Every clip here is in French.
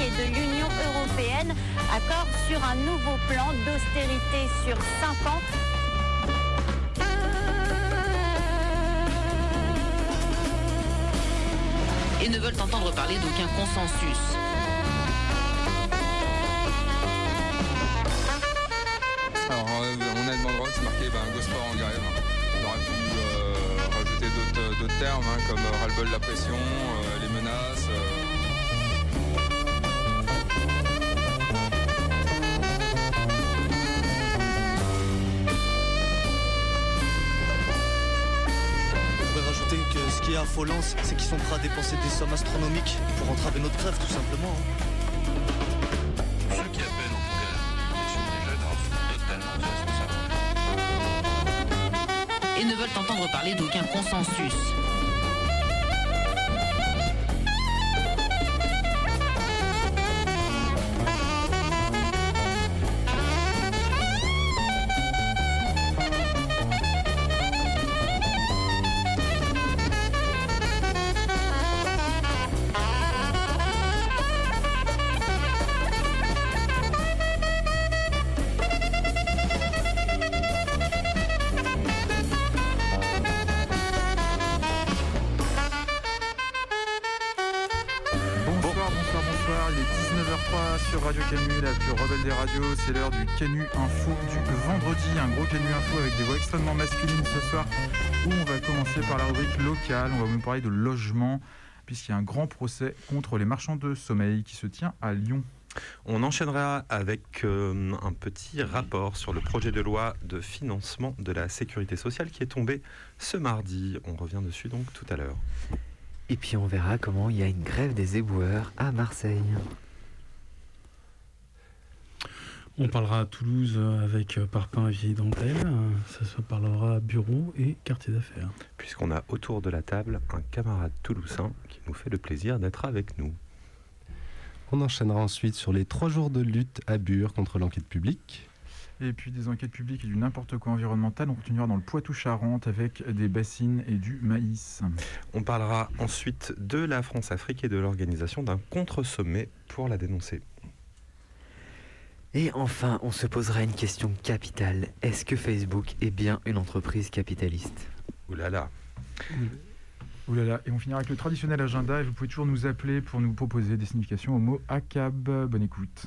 et de l'Union européenne. Accord sur un nouveau plan d'austérité sur 5 ans et ne veulent entendre parler d'aucun consensus. Alors, euh, on a demandé, c'est marqué ben, Gosport en grève. On aurait pu euh, rajouter d'autres termes hein, comme euh, ras-le-bol de la pression, euh, c'est qu'ils sont prêts à dépenser des sommes astronomiques pour entraver notre grève, tout simplement. hein. Ceux qui appellent en tout cas la totalement et ne veulent entendre parler d'aucun consensus. 19h03 sur Radio Canu, la plus rebelle des radios. C'est l'heure du Canu Info du vendredi. Un gros Canu Info avec des voix extrêmement masculines ce soir. Où on va commencer par la rubrique locale. On va vous parler de logement, puisqu'il y a un grand procès contre les marchands de sommeil qui se tient à Lyon. On enchaînera avec euh, un petit rapport sur le projet de loi de financement de la sécurité sociale qui est tombé ce mardi. On revient dessus donc tout à l'heure. Et puis on verra comment il y a une grève des éboueurs à Marseille. On parlera à Toulouse avec Parpin et Vieille Dentelle. Ça se parlera bureau et quartier d'affaires. Puisqu'on a autour de la table un camarade toulousain qui nous fait le plaisir d'être avec nous. On enchaînera ensuite sur les trois jours de lutte à Bure contre l'enquête publique. Et puis des enquêtes publiques et du n'importe quoi environnemental. On continuera dans le Poitou-Charentes avec des bassines et du maïs. On parlera ensuite de la France-Afrique et de l'organisation d'un contre-sommet pour la dénoncer. Et enfin, on se posera une question capitale. Est-ce que Facebook est bien une entreprise capitaliste? Ouh là là. Ouh là là. Et on finira avec le traditionnel agenda. Et vous pouvez toujours nous appeler pour nous proposer des significations au mot ACAB. Bonne écoute.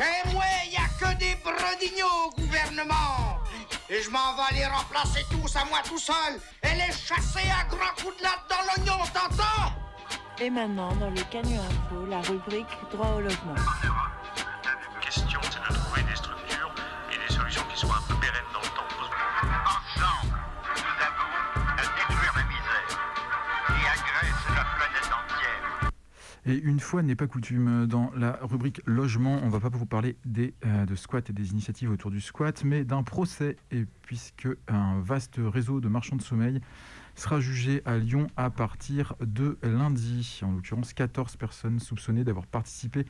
Chez moi, y a que des bredignaux au gouvernement. Et je m'en vais les remplacer tous à moi tout seul et les chasser à grands coups de latte dans l'oignon, t'entends? Et maintenant, dans le Canu Info, la rubrique droit au logement. Et une fois n'est pas coutume, dans la rubrique logement, on va pas vous parler des, euh, de squat et des initiatives autour du squat, mais d'un procès, et puisque un vaste réseau de marchands de sommeil sera jugé à Lyon à partir de lundi. En l'occurrence, 14 personnes soupçonnées d'avoir participé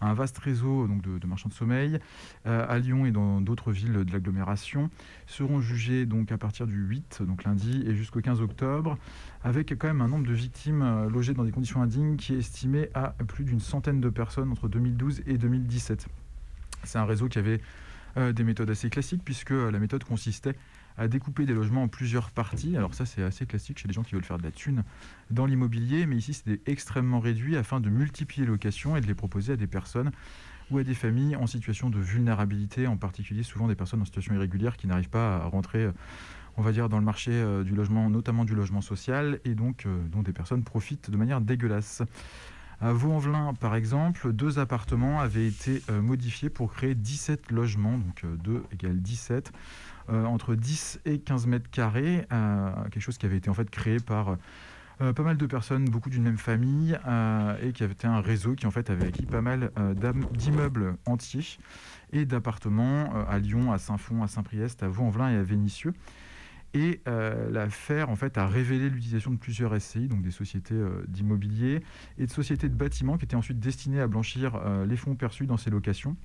un vaste réseau donc, de, marchands de sommeil euh, à Lyon et dans d'autres villes de l'agglomération seront jugés donc à partir du 8, donc lundi, et jusqu'au 15 octobre, avec quand même un nombre de victimes euh, logées dans des conditions indignes qui est estimé à plus d'une centaine de personnes entre 2012 et 2017. C'est un réseau qui avait euh, des méthodes assez classiques, puisque la méthode consistait à découper des logements en plusieurs parties. Alors ça, c'est assez classique chez les gens qui veulent faire de la thune dans l'immobilier, mais ici, c'était extrêmement réduit afin de multiplier les locations et de les proposer à des personnes ou à des familles en situation de vulnérabilité, en particulier souvent des personnes en situation irrégulière qui n'arrivent pas à rentrer, euh, on va dire, dans le marché euh, du logement, notamment du logement social, et donc euh, dont des personnes profitent de manière dégueulasse. À Vaux-en-Velin, par exemple, deux appartements avaient été euh, modifiés pour créer 17 logements, donc 2 égale 17, entre 10 et 15 mètres carrés, quelque chose qui avait été en fait créé par pas mal de personnes, beaucoup d'une même famille, et qui avait été un réseau qui en fait avait acquis pas mal d'immeubles entiers et d'appartements à Lyon, à Saint-Fond, à Saint-Priest, à Vaux-en-Velin et à Vénissieux. Et euh, l'affaire en fait, a révélé l'utilisation de plusieurs SCI, donc des sociétés euh, d'immobilier et de sociétés de bâtiments qui étaient ensuite destinées à blanchir euh, les fonds perçus dans ces locations.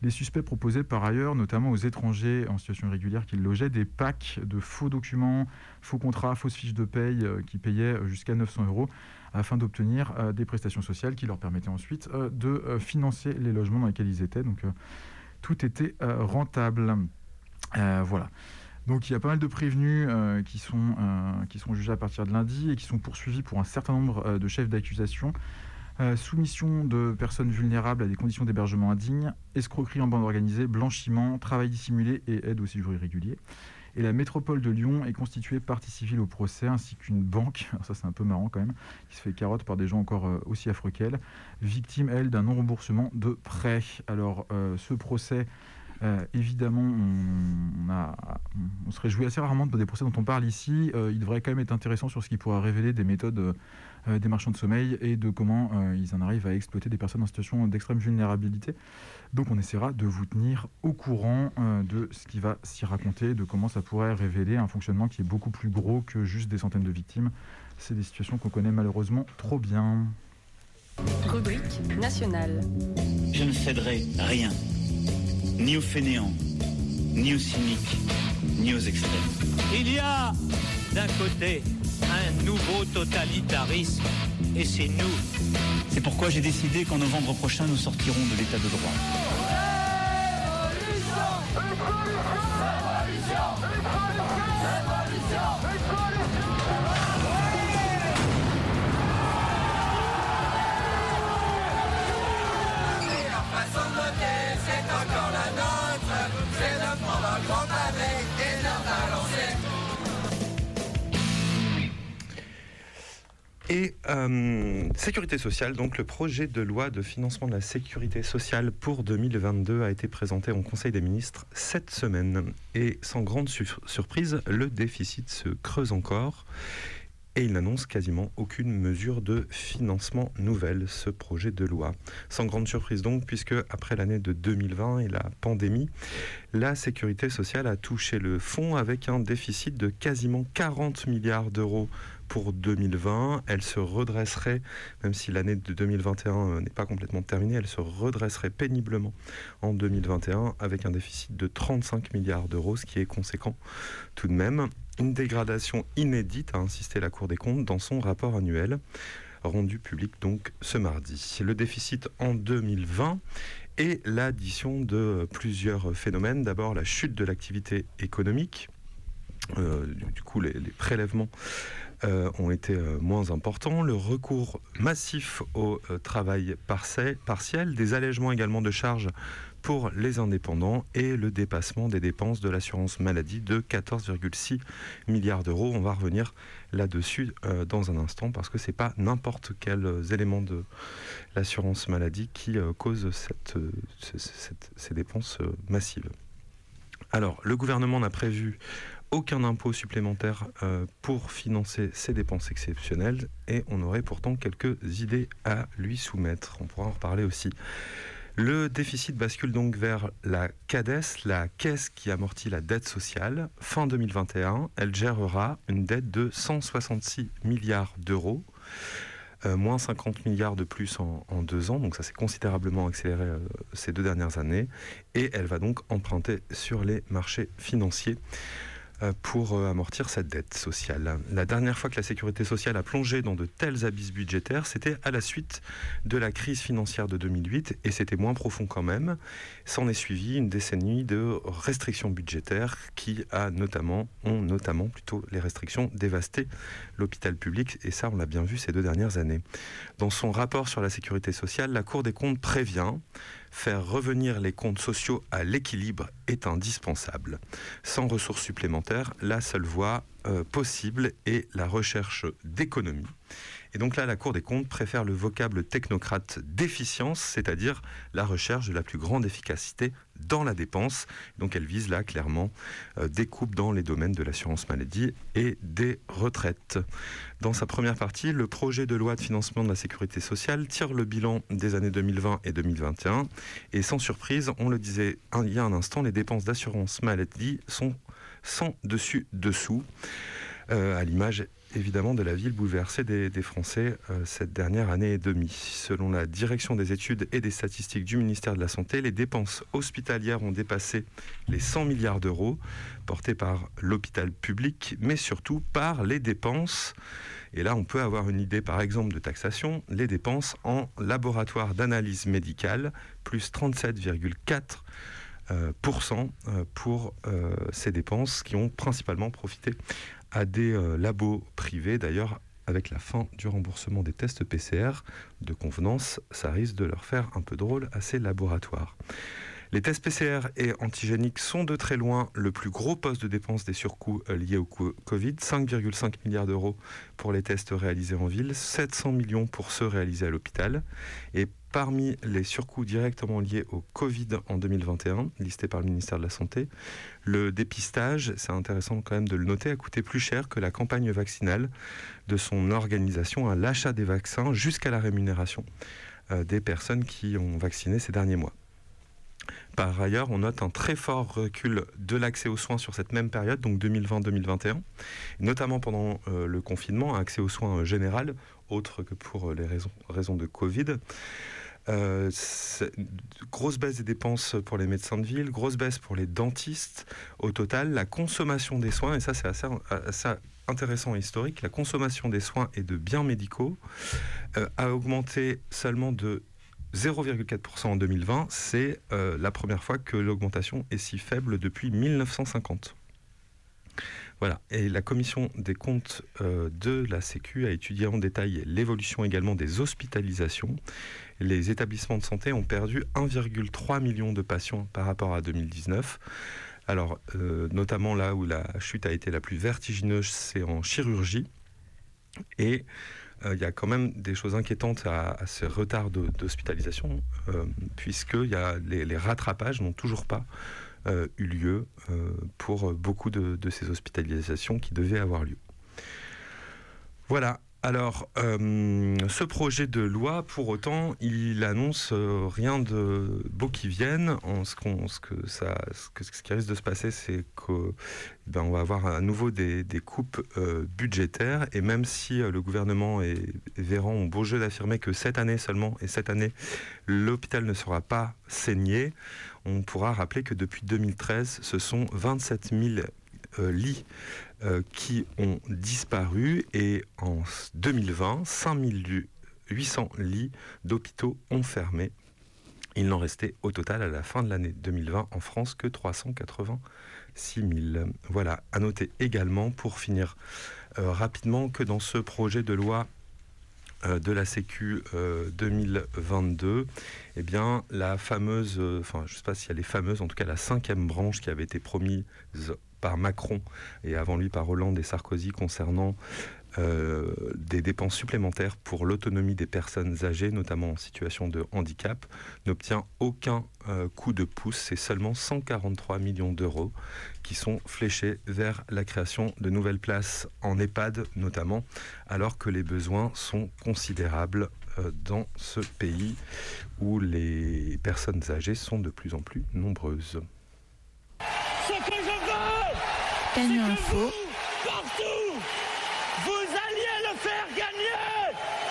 Les suspects proposaient par ailleurs, notamment aux étrangers en situation irrégulière qu'ils logeaient, des packs de faux documents, faux contrats, fausses fiches de paye qui payaient jusqu'à 900 euros afin d'obtenir des prestations sociales qui leur permettaient ensuite de financer les logements dans lesquels ils étaient. Donc tout était rentable. voilà. Donc il y a pas mal de prévenus euh, qui, sont, euh, qui sont jugés à partir de lundi et qui sont poursuivis pour un certain nombre euh, de chefs d'accusation. soumission de personnes vulnérables à des conditions d'hébergement indignes, escroquerie en bande organisée, blanchiment, travail dissimulé et aide au séjour irrégulier. Et la métropole de Lyon est constituée partie civile au procès, ainsi qu'une banque, ça c'est un peu marrant quand même, qui se fait carotte par des gens encore aussi affreux qu'elle, victime, elle, d'un non-remboursement de prêt. Alors ce procès euh, évidemment, on, se réjouit assez rarement des procès dont on parle ici. Euh, il devrait quand même être intéressant sur ce qui pourra révéler des méthodes euh, des marchands de sommeil et de comment ils en arrivent à exploiter des personnes en situation d'extrême vulnérabilité. Donc on essaiera de vous tenir au courant de ce qui va s'y raconter, de comment ça pourrait révéler un fonctionnement qui est beaucoup plus gros que juste des centaines de victimes. C'est des situations qu'on connaît malheureusement trop bien. Rubrique nationale. Je ne céderai rien ni aux fainéants, ni aux cyniques, ni aux extrêmes. Il y a d'un côté un nouveau totalitarisme, et c'est nous. C'est pourquoi j'ai décidé qu'en novembre prochain, nous sortirons de l'état de droit. Et euh, sécurité sociale, donc le projet de loi de financement de la sécurité sociale pour 2022 a été présenté en Conseil des ministres cette semaine. Et sans grande surprise, le déficit se creuse encore. Et il n'annonce quasiment aucune mesure de financement nouvelle, ce projet de loi. Sans grande surprise donc, puisque après l'année de 2020 et la pandémie, la sécurité sociale a touché le fond avec un déficit de quasiment 40 milliards d'euros pour 2020. Elle se redresserait, même si l'année de 2021 euh, n'est pas complètement terminée, elle se redresserait péniblement en 2021 avec un déficit de 35 milliards d'euros, ce qui est conséquent tout de même. Une dégradation inédite, a insisté la Cour des comptes dans son rapport annuel rendu public donc ce mardi. Le déficit en 2020 et l'addition de plusieurs phénomènes. D'abord la chute de l'activité économique, euh, du coup les, prélèvements euh, ont été euh, moins importants, le recours massif au travail partiel, des allègements également de charges pour les indépendants et le dépassement des dépenses de l'assurance maladie de 14,6 milliards d'euros. On va revenir là-dessus euh, dans un instant parce que ce n'est pas n'importe quel euh, élément de l'assurance maladie qui euh, cause cette, ces dépenses massives. Alors, le gouvernement n'a prévu aucun impôt supplémentaire pour financer ces dépenses exceptionnelles et on aurait pourtant quelques idées à lui soumettre. On pourra en reparler aussi. Le déficit bascule donc vers la CADES, la caisse qui amortit la dette sociale. Fin 2021, elle gérera une dette de 166 milliards d'euros. Euh, moins 50 milliards de plus en, deux ans, donc ça s'est considérablement accéléré euh, ces deux dernières années, et elle va donc emprunter sur les marchés financiers. Euh, pour euh, amortir cette dette sociale. La dernière fois que la sécurité sociale a plongé dans de tels abysses budgétaires, c'était à la suite de la crise financière de 2008 et c'était moins profond quand même. S'en est suivi une décennie de restrictions budgétaires qui a notamment, ont notamment plutôt les restrictions dévasté l'hôpital public et ça on l'a bien vu ces deux dernières années. Dans son rapport sur la sécurité sociale, la Cour des comptes prévient Faire revenir les comptes sociaux à l'équilibre est indispensable. Sans ressources supplémentaires, la seule voie euh, possible est la recherche d'économies. Et donc là, la Cour des comptes préfère le vocable technocrate d'efficience, c'est-à-dire la recherche de la plus grande efficacité dans la dépense. Donc elle vise là clairement euh, des coupes dans les domaines de l'assurance maladie et des retraites. Dans sa première partie, le projet de loi de financement de la sécurité sociale tire le bilan des années 2020 et 2021. Et sans surprise, on le disait il y a un instant, les dépenses d'assurance maladie sont sans dessus-dessous, euh, à l'image évidemment de la ville bouleversée des, Français euh, cette dernière année et demie. Selon la direction des études et des statistiques du ministère de la Santé, les dépenses hospitalières ont dépassé les 100 milliards d'euros, portés par l'hôpital public, mais surtout par les dépenses. Et là, on peut avoir une idée, par exemple, de taxation, les dépenses en laboratoire d'analyse médicale, plus 37,4% euh, euh, pour euh, ces dépenses qui ont principalement profité à des labos privés. D'ailleurs, avec la fin du remboursement des tests PCR de convenance, ça risque de leur faire un peu drôle à ces laboratoires. Les tests PCR et antigéniques sont de très loin le plus gros poste de dépense des surcoûts euh, liés au Covid. 5,5 milliards d'euros pour les tests réalisés en ville, 700 millions pour ceux réalisés à l'hôpital. Parmi les surcoûts directement liés au Covid en 2021, listés par le ministère de la Santé, le dépistage, c'est intéressant quand même de le noter, a coûté plus cher que la campagne vaccinale de son organisation à l'achat des vaccins jusqu'à la rémunération euh, des personnes qui ont vacciné ces derniers mois. Par ailleurs, on note un très fort recul de l'accès aux soins sur cette même période, donc 2020-2021, notamment pendant euh, le confinement, un accès aux soins général, autre que pour les raisons, de Covid. Grosse baisse des dépenses pour les médecins de ville, grosse baisse pour les dentistes. Au total, la consommation des soins, et ça c'est assez, intéressant et historique, la consommation des soins et de biens médicaux a augmenté seulement de 0,4% en 2020, c'est euh, la première fois que l'augmentation est si faible depuis 1950. Voilà. Et la commission des comptes euh, de la Sécu a étudié en détail l'évolution également des hospitalisations. Les établissements de santé ont perdu 1,3 million de patients par rapport à 2019. Alors, euh, notamment là où la chute a été la plus vertigineuse, c'est en chirurgie. Et euh, il y a quand même des choses inquiétantes à, ces retards d'hospitalisation, euh, puisque y a les, rattrapages n'ont toujours pas euh, eu lieu pour beaucoup de, ces hospitalisations qui devaient avoir lieu. Voilà, alors, euh, ce projet de loi, pour autant, il annonce euh, rien de beau qui vienne. En ce, ce, que ça, ce, qui risque de se passer, c'est qu'on ben, va avoir à nouveau des, coupes euh, budgétaires. Et même si le gouvernement et, Véran ont beau jeu d'affirmer que cette année seulement, et cette année, l'hôpital ne sera pas saigné, on pourra rappeler que depuis 2013, ce sont 27 000 lits qui ont disparu et en 2020, 5800 lits d'hôpitaux ont fermé. Il n'en restait au total à la fin de l'année 2020 en France que 386 000. Voilà, à noter également pour finir euh, rapidement que dans ce projet de loi euh, de la Sécu 2022, eh bien, la fameuse, enfin, je ne sais pas s'il y a les fameuses, en tout cas la cinquième branche qui avait été promise par Macron et avant lui par Hollande et Sarkozy concernant euh, des dépenses supplémentaires pour l'autonomie des personnes âgées, notamment en situation de handicap, n'obtient aucun euh, coup de pouce. C'est seulement 143 millions d'euros qui sont fléchés vers la création de nouvelles places en EHPAD, notamment, alors que les besoins sont considérables euh, dans ce pays où les personnes âgées sont de plus en plus nombreuses. Cagnon Info. Partout, vous alliez le faire gagner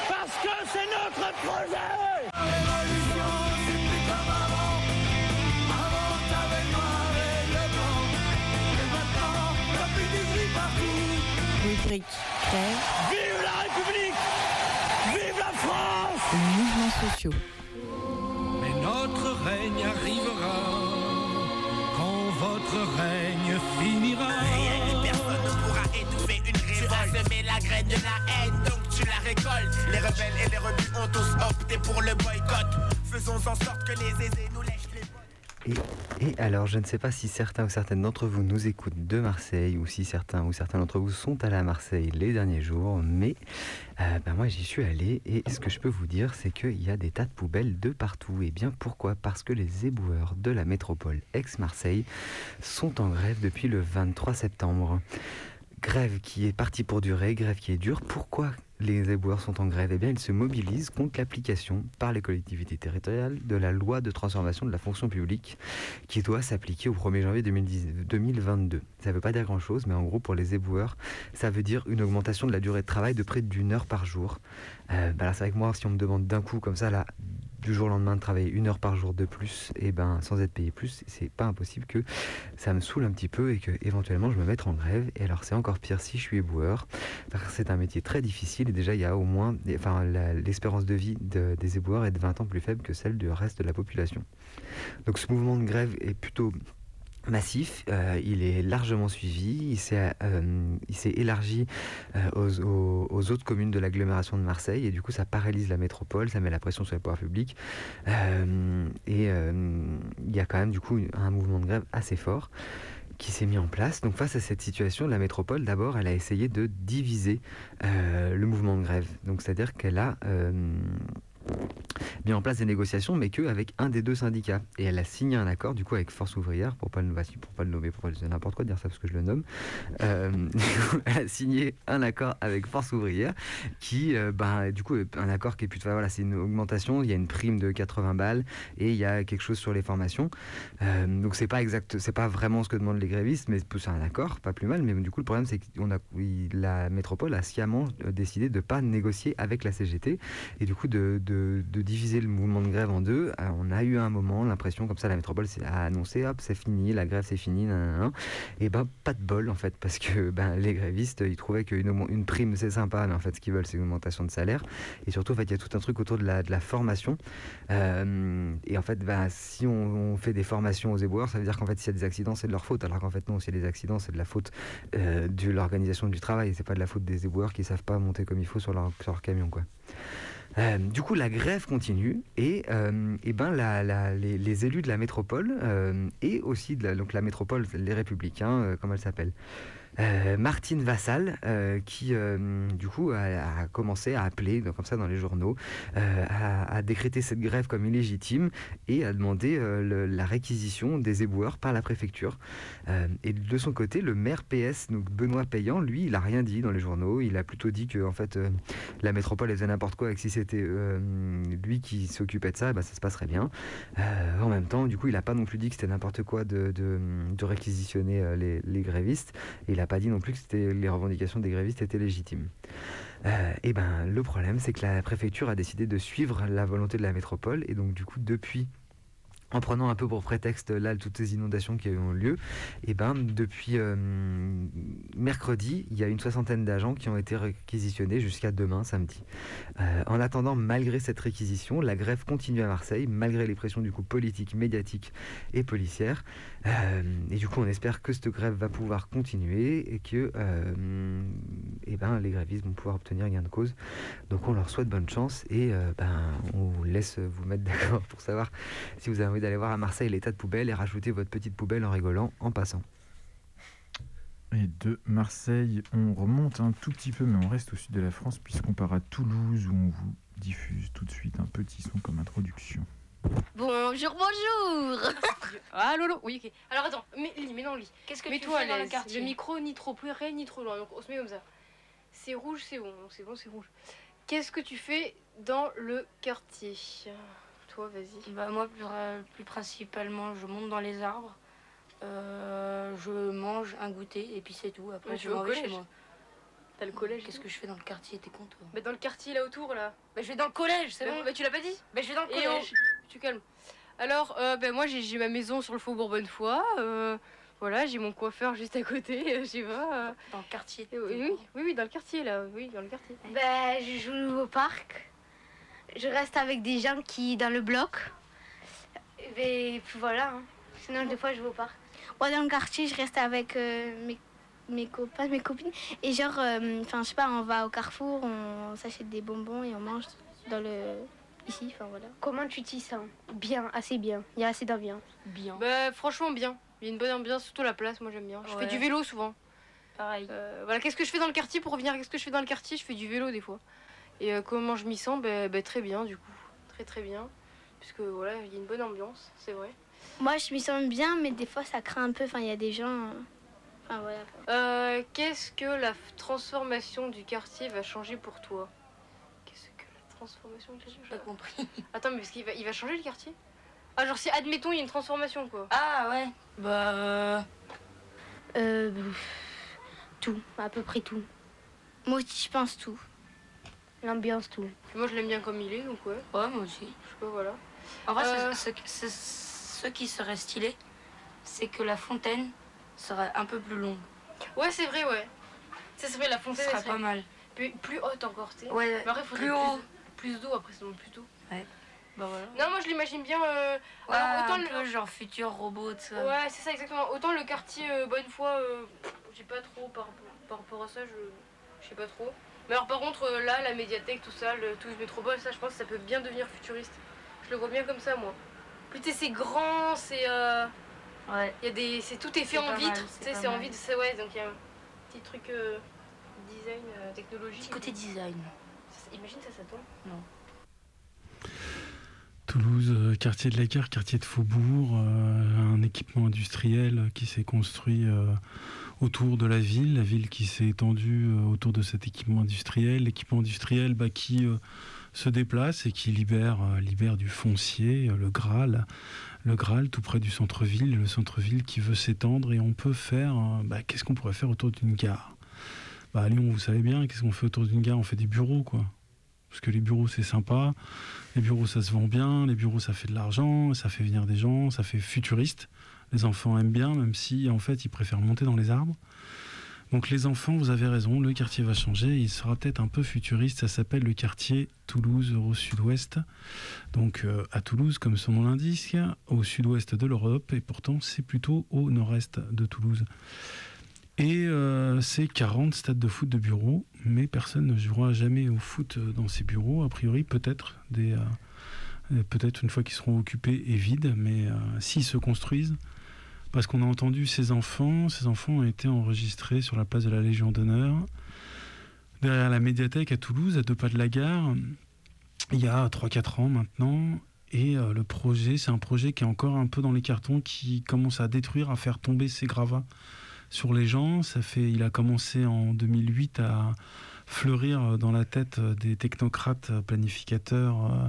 parce que c'est notre projet. La révolution, c'est plus comme avant. Avant, t'avais noir et le blanc. Et maintenant, t'as plus du gris partout. Rubrique Crève. Vive la République Vive la France Les mouvements sociaux. Mais notre règne arrivera quand votre règne finira. semer la graine de la haine, donc tu la récoltes. Les rebelles et les rebus ont tous opté pour le boycott. Faisons en sorte que les aisés nous les Et, alors, je ne sais pas si certains ou certaines d'entre vous nous écoutent de Marseille ou si certains ou certains d'entre vous sont allés à Marseille les derniers jours, mais euh, ben moi j'y suis allé et ce que je peux vous dire, c'est qu'il y a des tas de poubelles de partout. Et bien pourquoi? Parce que les éboueurs de la métropole ex-Marseille sont en grève depuis le 23 septembre. Grève qui est partie pour durer, grève qui est dure. Pourquoi les éboueurs sont en grève Eh bien, ils se mobilisent contre l'application par les collectivités territoriales de la loi de transformation de la fonction publique qui doit s'appliquer au 1er janvier 2010 2022. Ça ne veut pas dire grand-chose, mais en gros, pour les éboueurs, ça veut dire une augmentation de la durée de travail de près d'une heure par jour. Euh, bah c'est avec moi, si on me demande d'un coup comme ça, là, du jour au lendemain de travailler une heure par jour de plus, et ben sans être payé plus, c'est pas impossible que ça me saoule un petit peu et que éventuellement je me mette en grève. Et alors c'est encore pire si je suis éboueur, c'est un métier très difficile et déjà il y a au moins, enfin l'espérance de vie de- des éboueurs est de 20 ans plus faible que celle du reste de la population. Donc ce mouvement de grève est plutôt massif, euh, il est largement suivi, il s'est euh, élargi euh, aux, autres communes de l'agglomération de Marseille et du coup ça paralyse la métropole, ça met la pression sur les pouvoirs publics et il y a quand même du coup un mouvement de grève assez fort qui s'est mis en place. Donc face à cette situation, la métropole d'abord elle a essayé de diviser le mouvement de grève. Donc c'est-à-dire qu'elle a mis en place des négociations, mais qu'avec un des deux syndicats. Et elle a signé un accord, du coup, avec Force ouvrière, pour pas le, bah, pour pas le nommer, pour pas n'importe quoi de dire ça parce que je le nomme. Euh, elle a signé un accord avec Force ouvrière, qui, ben, du coup, un accord qui est plutôt, voilà, c'est une augmentation. Il y a une prime de 80 balles et il y a quelque chose sur les formations. Euh, donc c'est pas exact, c'est pas vraiment ce que demandent les grévistes, mais c'est un accord, pas plus mal. Mais du coup, le problème, c'est que a, la métropole a sciemment euh, décidé de pas négocier avec la CGT et du coup de- de diviser le mouvement de grève en deux. Alors, on a eu un moment l'impression comme ça, la métropole a annoncé, hop, c'est fini, la grève c'est fini, nanana. et ben pas de bol en fait, parce que ben, les grévistes, ils trouvaient qu'une une prime c'est sympa, mais en fait ce qu'ils veulent c'est une augmentation de salaire. Et surtout, en fait, il y a tout un truc autour de la, formation. Euh, et en fait, ben, si on, on fait des formations aux éboueurs, ça veut dire qu'en fait, s'il y a des accidents, c'est de leur faute. Alors qu'en fait, non, s'il y a des accidents, c'est de la faute euh, de l'organisation du travail. C'est pas de la faute des éboueurs qui savent pas monter comme il faut sur leur, sur leur camion, quoi. Euh, du coup, la grève continue et, euh, et ben, la- la- les, élus de la métropole euh, et aussi de la, donc la métropole, les républicains, euh, comme elle s'appelle, euh, Martine Vassal, euh, qui euh, du coup a, a commencé à appeler, donc, comme ça dans les journaux, euh, à, à décréter cette grève comme illégitime et euh, le- la réquisition des éboueurs par la préfecture. Euh, et de son côté, le maire PS, donc Benoît Payan, lui, il a rien dit dans les journaux. Il a plutôt dit que en fait, euh, la métropole faisait n'importe quoi et que si c'était euh, lui qui s'occupait de ça, bah, ça se passerait bien. Euh, en même temps, du coup, il n'a pas non plus dit que c'était n'importe quoi de, de- réquisitionner euh, les, les grévistes. N'a pas dit non plus que les revendications des grévistes étaient légitimes. Euh, et ben, le problème, c'est que la préfecture a décidé de suivre la volonté de la métropole. Et donc, du coup, depuis en prenant un peu pour prétexte là toutes ces inondations qui ont lieu, et ben depuis euh, mercredi, il y a une soixantaine d'agents qui ont été réquisitionnés jusqu'à demain, samedi. Euh, en attendant, malgré cette réquisition, la grève continue à Marseille, malgré les pressions du coup politiques, médiatiques et policières. Euh, et du coup, on espère que cette grève va pouvoir continuer et que euh, eh ben, les grévistes vont pouvoir obtenir gain de cause. Donc on leur souhaite bonne chance et euh, ben, on vous laisse vous mettre d'accord pour savoir si vous avez envie d'aller voir à Marseille l'état de poubelle et rajouter votre petite poubelle en rigolant en passant. Et de Marseille, on remonte un tout petit peu, mais on reste au sud de la France, puisqu'on part à Toulouse, où on vous diffuse tout de suite un petit son comme introduction. Bonjour, bonjour Ah Lolo, oui ok. Alors attends, mets, lis, mets dans le lit. Qu'est-ce que tu fais dans le quartier Le micro ni trop près ni trop loin, donc on se met comme ça. C'est rouge, c'est bon, c'est bon, c'est rouge. Qu'est-ce que tu fais dans le quartier? Toi, vas-y. Bah moi plus, plus principalement je monte dans les arbres, euh, je mange un goûter et puis c'est tout. Après Ouais, je m'en vais chez collège moi. T'as le collège Qu'est-ce que je fais dans le quartier? T'es con toi Bah dans le quartier là autour là. Bah je vais dans le collège, c'est Bah, bon. bah, tu l'as pas dit Bah je vais dans le collège. Tu calmes. Alors, euh, ben moi j'ai ma maison sur le faubourg Bonnefoy. euh, voilà, j'ai mon coiffeur juste à côté, euh, j'y vais. euh. Dans le quartier. Oui, oui, oui, oui, dans le quartier là, oui, dans le quartier. Ben, je joue au parc. Je reste avec des gens qui dans le bloc. Et puis voilà. hein. Sinon, des fois, je vais au parc. Moi, dans le quartier, je reste avec euh, mes, mes copains, mes copines. Et genre, euh, enfin, je sais pas, on va au carrefour, on s'achète des bonbons et on mange dans le ici, enfin voilà. Comment tu t'y sens? Bien, assez bien. Il y a assez d'ambiance. Bien. Bah, franchement, bien. Il y a une bonne ambiance, surtout la place, moi j'aime bien. Je Ouais. fais du vélo souvent. Pareil. Euh, voilà, qu'est-ce que je fais dans le quartier pour revenir? Qu'est-ce que je fais dans le quartier? Je fais du vélo des fois. Et euh, comment je m'y sens? Bah, bah, Très bien, du coup. Très très bien. Puisque voilà, il y a une bonne ambiance, c'est vrai. Moi, je m'y sens bien, mais des fois, ça craint un peu. Enfin, il y a des gens. euh, Enfin, voilà. Euh, qu'est-ce que la f- transformation du quartier va changer pour toi? que transformation quartier Pas compris. Attends, mais parce qu'il va, il va changer le quartier? Ah, genre si, admettons, il y a une transformation, quoi. Ah ouais. Bah. Euh... Euh, tout, à peu près tout. Moi aussi, je pense tout. L'ambiance, tout. Moi, je l'aime bien comme il est, donc ouais. Ouais, moi aussi. Je sais pas, voilà. En vrai, Euh, ce, ce- ce- ce qui serait stylé, c'est que la fontaine serait un peu plus longue. Ouais, c'est vrai, ouais. Ça serait la fontaine. Ce serait pas mal. Plus, plus haute encore, tu sais. Ouais, Mais après, plus haut. Plus, plus d'eau, après, ça monte plus tôt. Ouais. Bah voilà. Non, moi, je l'imagine bien. euh, Ouais, alors, autant un le. peu genre futur robot, tout ça. Ouais, c'est ça, exactement. Autant le quartier, euh, bonne foi, euh, j'ai pas trop par, par rapport à ça, je, je sais pas trop. Mais alors, par contre, euh, là, la médiathèque, tout ça, le Toulouse Métropole, ça, je pense que ça peut bien devenir futuriste. Je le vois bien comme ça, moi. Plus tu sais, c'est grand, c'est. euh, Ouais. Il y a des, c'est tout est fait C'est en vitre, tu c'est sais, c'est en vitre, c'est ouais, donc il y a un petit truc euh, design, euh, technologie. Petit côté design. Imagine ça, ça tombe. Non. Toulouse, euh, quartier de la gare, quartier de Faubourg, euh, un équipement industriel qui s'est construit euh, autour de la ville, la ville qui s'est étendue euh, autour de cet équipement industriel, l'équipement industriel bah, qui euh, se déplace et qui libère, euh, libère du foncier, euh, le Graal, le Graal tout près du centre-ville, le centre-ville qui veut s'étendre et on peut faire, euh, bah, qu'est-ce qu'on pourrait faire autour d'une gare? Bah, à Lyon, vous savez bien, qu'est-ce qu'on fait autour d'une gare? On fait des bureaux, quoi. Parce que les bureaux, c'est sympa. Les bureaux, ça se vend bien. Les bureaux, ça fait de l'argent. Ça fait venir des gens. Ça fait futuriste. Les enfants aiment bien, même si, en fait, ils préfèrent monter dans les arbres. Donc, les enfants, vous avez raison. Le quartier va changer. Il sera peut-être un peu futuriste. Ça s'appelle le quartier Toulouse au sud-ouest. Donc, euh, à Toulouse, comme son nom l'indique, au sud-ouest de l'Europe. Et pourtant, c'est plutôt au nord-est de Toulouse. Et euh, c'est 40 stades de foot de bureaux, mais personne ne jouera jamais au foot euh, dans ces bureaux. A priori, peut-être des, euh, peut-être une fois qu'ils seront occupés et vides, mais s'ils se construisent, parce qu'on a entendu ces enfants, ces enfants ont été enregistrés sur la place de la Légion d'honneur, derrière la médiathèque à Toulouse, à deux pas de la gare, il y a 3-4 ans maintenant. Et le projet, c'est un projet qui est encore un peu dans les cartons, qui commence à détruire, à faire tomber ses gravats sur les gens. Ça fait, il a commencé en 2008 à fleurir dans la tête des technocrates planificateurs euh,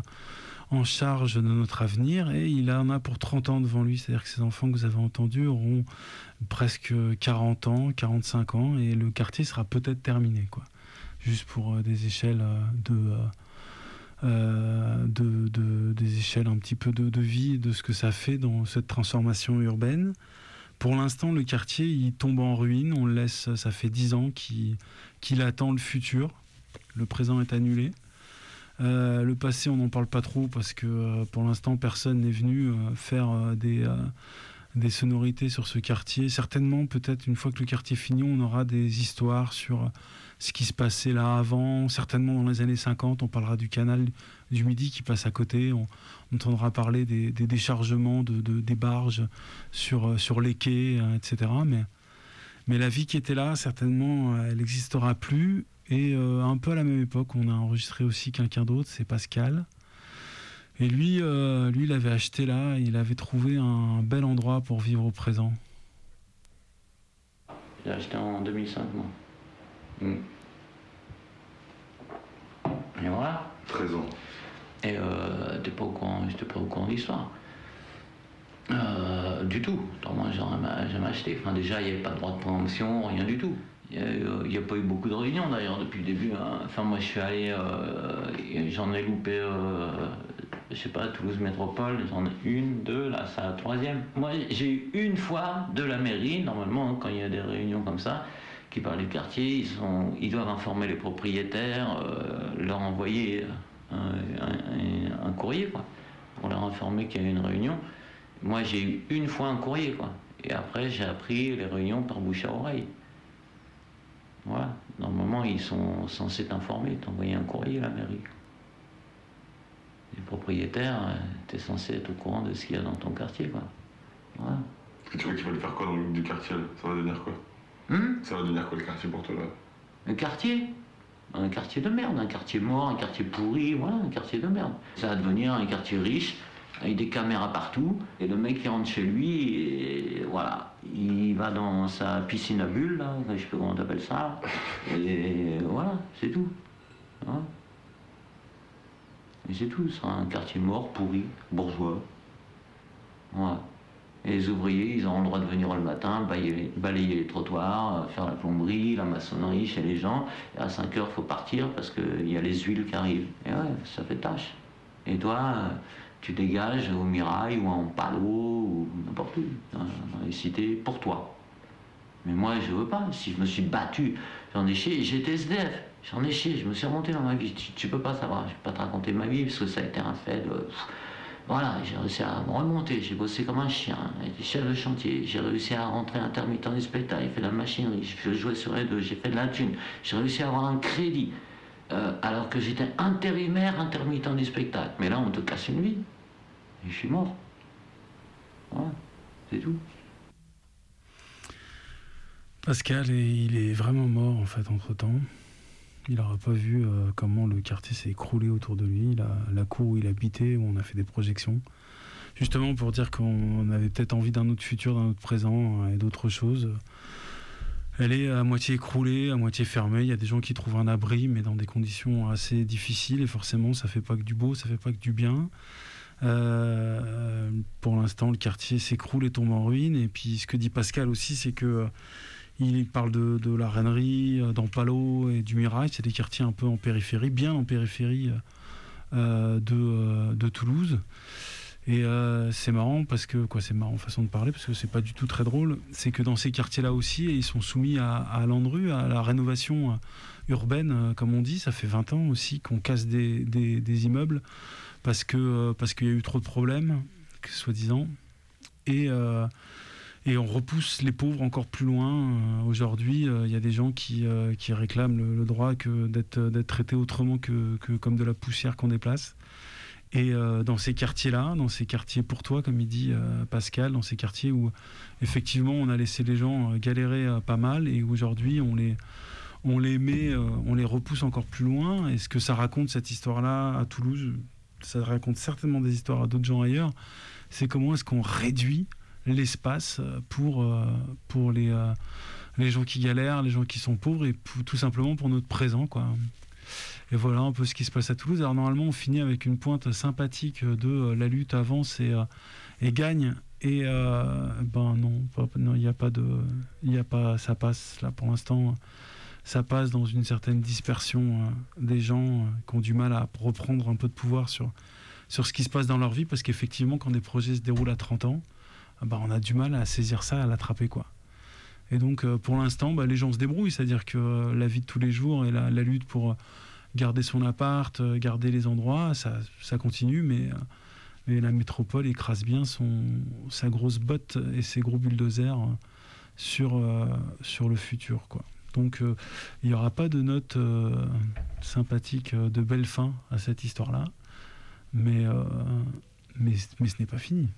en charge de notre avenir et il en a pour 30 ans devant lui. C'est-à-dire que ces enfants que vous avez entendus auront presque 40 ans, 45 ans et le quartier sera peut-être terminé. Quoi. Juste pour euh, des échelles euh, de... euh, euh, de, de- des échelles un petit peu de, de vie, de ce que ça fait dans cette transformation urbaine. Pour l'instant, le quartier, il tombe en ruine. On laisse, ça fait dix ans qu'il attend le futur. Le présent est annulé. Euh, le passé, on n'en parle pas trop parce que euh, pour l'instant, personne n'est venu euh, faire des, des sonorités sur ce quartier. Certainement, peut-être une fois que le quartier est fini, on aura des histoires sur ce qui se passait là avant. Certainement, dans les années 50, on parlera du canal du Midi qui passe à côté. On, entendra parler des, déchargements de, de- des barges sur, euh, sur les quais, euh, etc. Mais, mais la vie qui était là, certainement, euh, elle n'existera plus. Et euh, un peu à la même époque, on a enregistré aussi quelqu'un d'autre, c'est Pascal. Et lui, lui, il avait acheté là, il avait trouvé un bel endroit pour vivre au présent. J'ai acheté en 2005, moi. Mm. Et voilà. 13 ans. Et euh, t'es pas au courant, j'étais pas au courant de l'histoire. Euh, du tout. Moi, j'ai acheté. Enfin, déjà, il n'y avait pas de droit de préemption, rien du tout. Il n'y a, pas eu beaucoup de réunions d'ailleurs depuis le début. hein. Enfin, moi, je suis allé, euh, j'en ai loupé, euh, je sais pas, Toulouse Métropole, j'en ai une, deux, là, c'est la troisième. Moi, j'ai eu une fois de la mairie, normalement, hein, quand il y a des réunions comme ça, qui parlent du quartier, ils, sont, ils doivent informer les propriétaires, euh, leur envoyer un, un- courrier, pour leur informer qu'il y a une réunion. Moi, j'ai eu une fois un courrier, quoi. Et après, j'ai appris les réunions par bouche à oreille. Voilà. Normalement, ils sont censés t'informer, t'envoyer un courrier à la mairie. Les propriétaires, tu es censé être au courant de ce qu'il y a dans ton quartier, quoi. Voilà. Et tu vois qu'ils veulent faire quoi dans le du quartier Ça va devenir quoi? Hmm Ça va devenir quoi le quartier pour toi là Un quartier? Un quartier de merde, un quartier mort, un quartier pourri, voilà, un quartier de merde. Ça va devenir un quartier riche, avec des caméras partout, et le mec qui rentre chez lui, et voilà, il va dans sa piscine à bulles, là, je sais pas comment t'appelles ça, et voilà, c'est tout. Voilà. Et c'est tout, ce sera un quartier mort, pourri, bourgeois. Voilà. Et les ouvriers, ils auront le droit de venir le matin, balayer, les trottoirs, euh, faire la plomberie, la maçonnerie chez les gens. Et à 5 heures, il faut partir parce qu'il y a les huiles qui arrivent. Et ouais, ça fait tâche. Et toi, euh, tu dégages au Mirail ou en Palo ou n'importe où, dans, les cités, pour toi. Mais moi, je veux pas. Si je me suis battu, j'en ai chié, j'étais SDF. J'en ai chié, je me suis remonté dans ma vie. Tu, tu peux pas savoir, je peux pas te raconter ma vie parce que ça a été un fait de. Voilà, j'ai réussi à me remonter, j'ai bossé comme un chien, j'étais chef de chantier, j'ai réussi à rentrer intermittent du spectacle, j'ai fait de la machinerie, j'ai joué sur les deux, j'ai fait de la thune, j'ai réussi à avoir un crédit, euh, alors que j'étais intérimaire intermittent du spectacle. Mais là, on te casse une vie, et je suis mort. Voilà, c'est tout. Pascal, il est vraiment mort en fait entre temps. Il n'aura pas vu euh, comment le quartier s'est écroulé autour de lui, la, cour où il habitait, où on a fait des projections. Justement pour dire qu'on avait peut-être envie d'un autre futur, d'un autre présent euh, et d'autres choses. Elle est à moitié écroulée, à moitié fermée. Il y a des gens qui trouvent un abri, mais dans des conditions assez difficiles. Et forcément, ça fait pas que du beau, ça fait pas que du bien. Euh, pour l'instant, le quartier s'écroule et tombe en ruine. Et puis, ce que dit Pascal aussi, c'est que il parle de, de la Reinerie, euh, d'Ampalo et du Mirail. C'est des quartiers un peu en périphérie, bien en périphérie euh, de, euh, de Toulouse. Et c'est marrant parce que, quoi, c'est marrant façon de parler parce que c'est pas du tout très drôle. C'est que dans ces quartiers-là aussi, ils sont soumis à, à à la rénovation urbaine, comme on dit. Ça fait 20 ans aussi qu'on casse des, immeubles parce que parce qu'il y a eu trop de problèmes, soi-disant. Et, et on repousse les pauvres encore plus loin. Euh, Aujourd'hui, euh, il y a des gens qui, euh, qui réclament le, le droit d'être traités autrement que, que comme de la poussière qu'on déplace. Et dans ces quartiers-là, dans ces quartiers pour toi, comme il dit Pascal, dans ces quartiers où effectivement on a laissé les gens galérer pas mal et aujourd'hui on les, on les met, on les repousse encore plus loin. Et ce que ça raconte cette histoire-là à Toulouse, ça raconte certainement des histoires à d'autres gens ailleurs. C'est comment est-ce qu'on réduit l'espace euh, pour, euh, pour les, euh, les gens qui galèrent, les gens qui sont pauvres et tout simplement pour notre présent, quoi. Et voilà un peu ce qui se passe à Toulouse. Alors normalement, on finit avec une pointe sympathique de la lutte avance et, gagne. Et euh, ben non, il n'y a pas de, il a pas, ça passe là pour l'instant. Ça passe dans une certaine dispersion des gens qui ont du mal à reprendre un peu de pouvoir sur sur ce qui se passe dans leur vie, parce qu'effectivement, quand des projets se déroulent à 30 ans, bah, on a du mal à saisir ça, à l'attraper quoi. Et donc, euh, pour l'instant, bah, les gens se débrouillent, c'est-à-dire que euh, la vie de tous les jours et la, lutte pour euh, garder son appart, garder les endroits, ça, continue, mais, la métropole écrase bien sa grosse botte et ses gros bulldozers sur, le futur. Donc, il n'y aura pas de note sympathique de belle fin à cette histoire-là, mais ce n'est pas fini.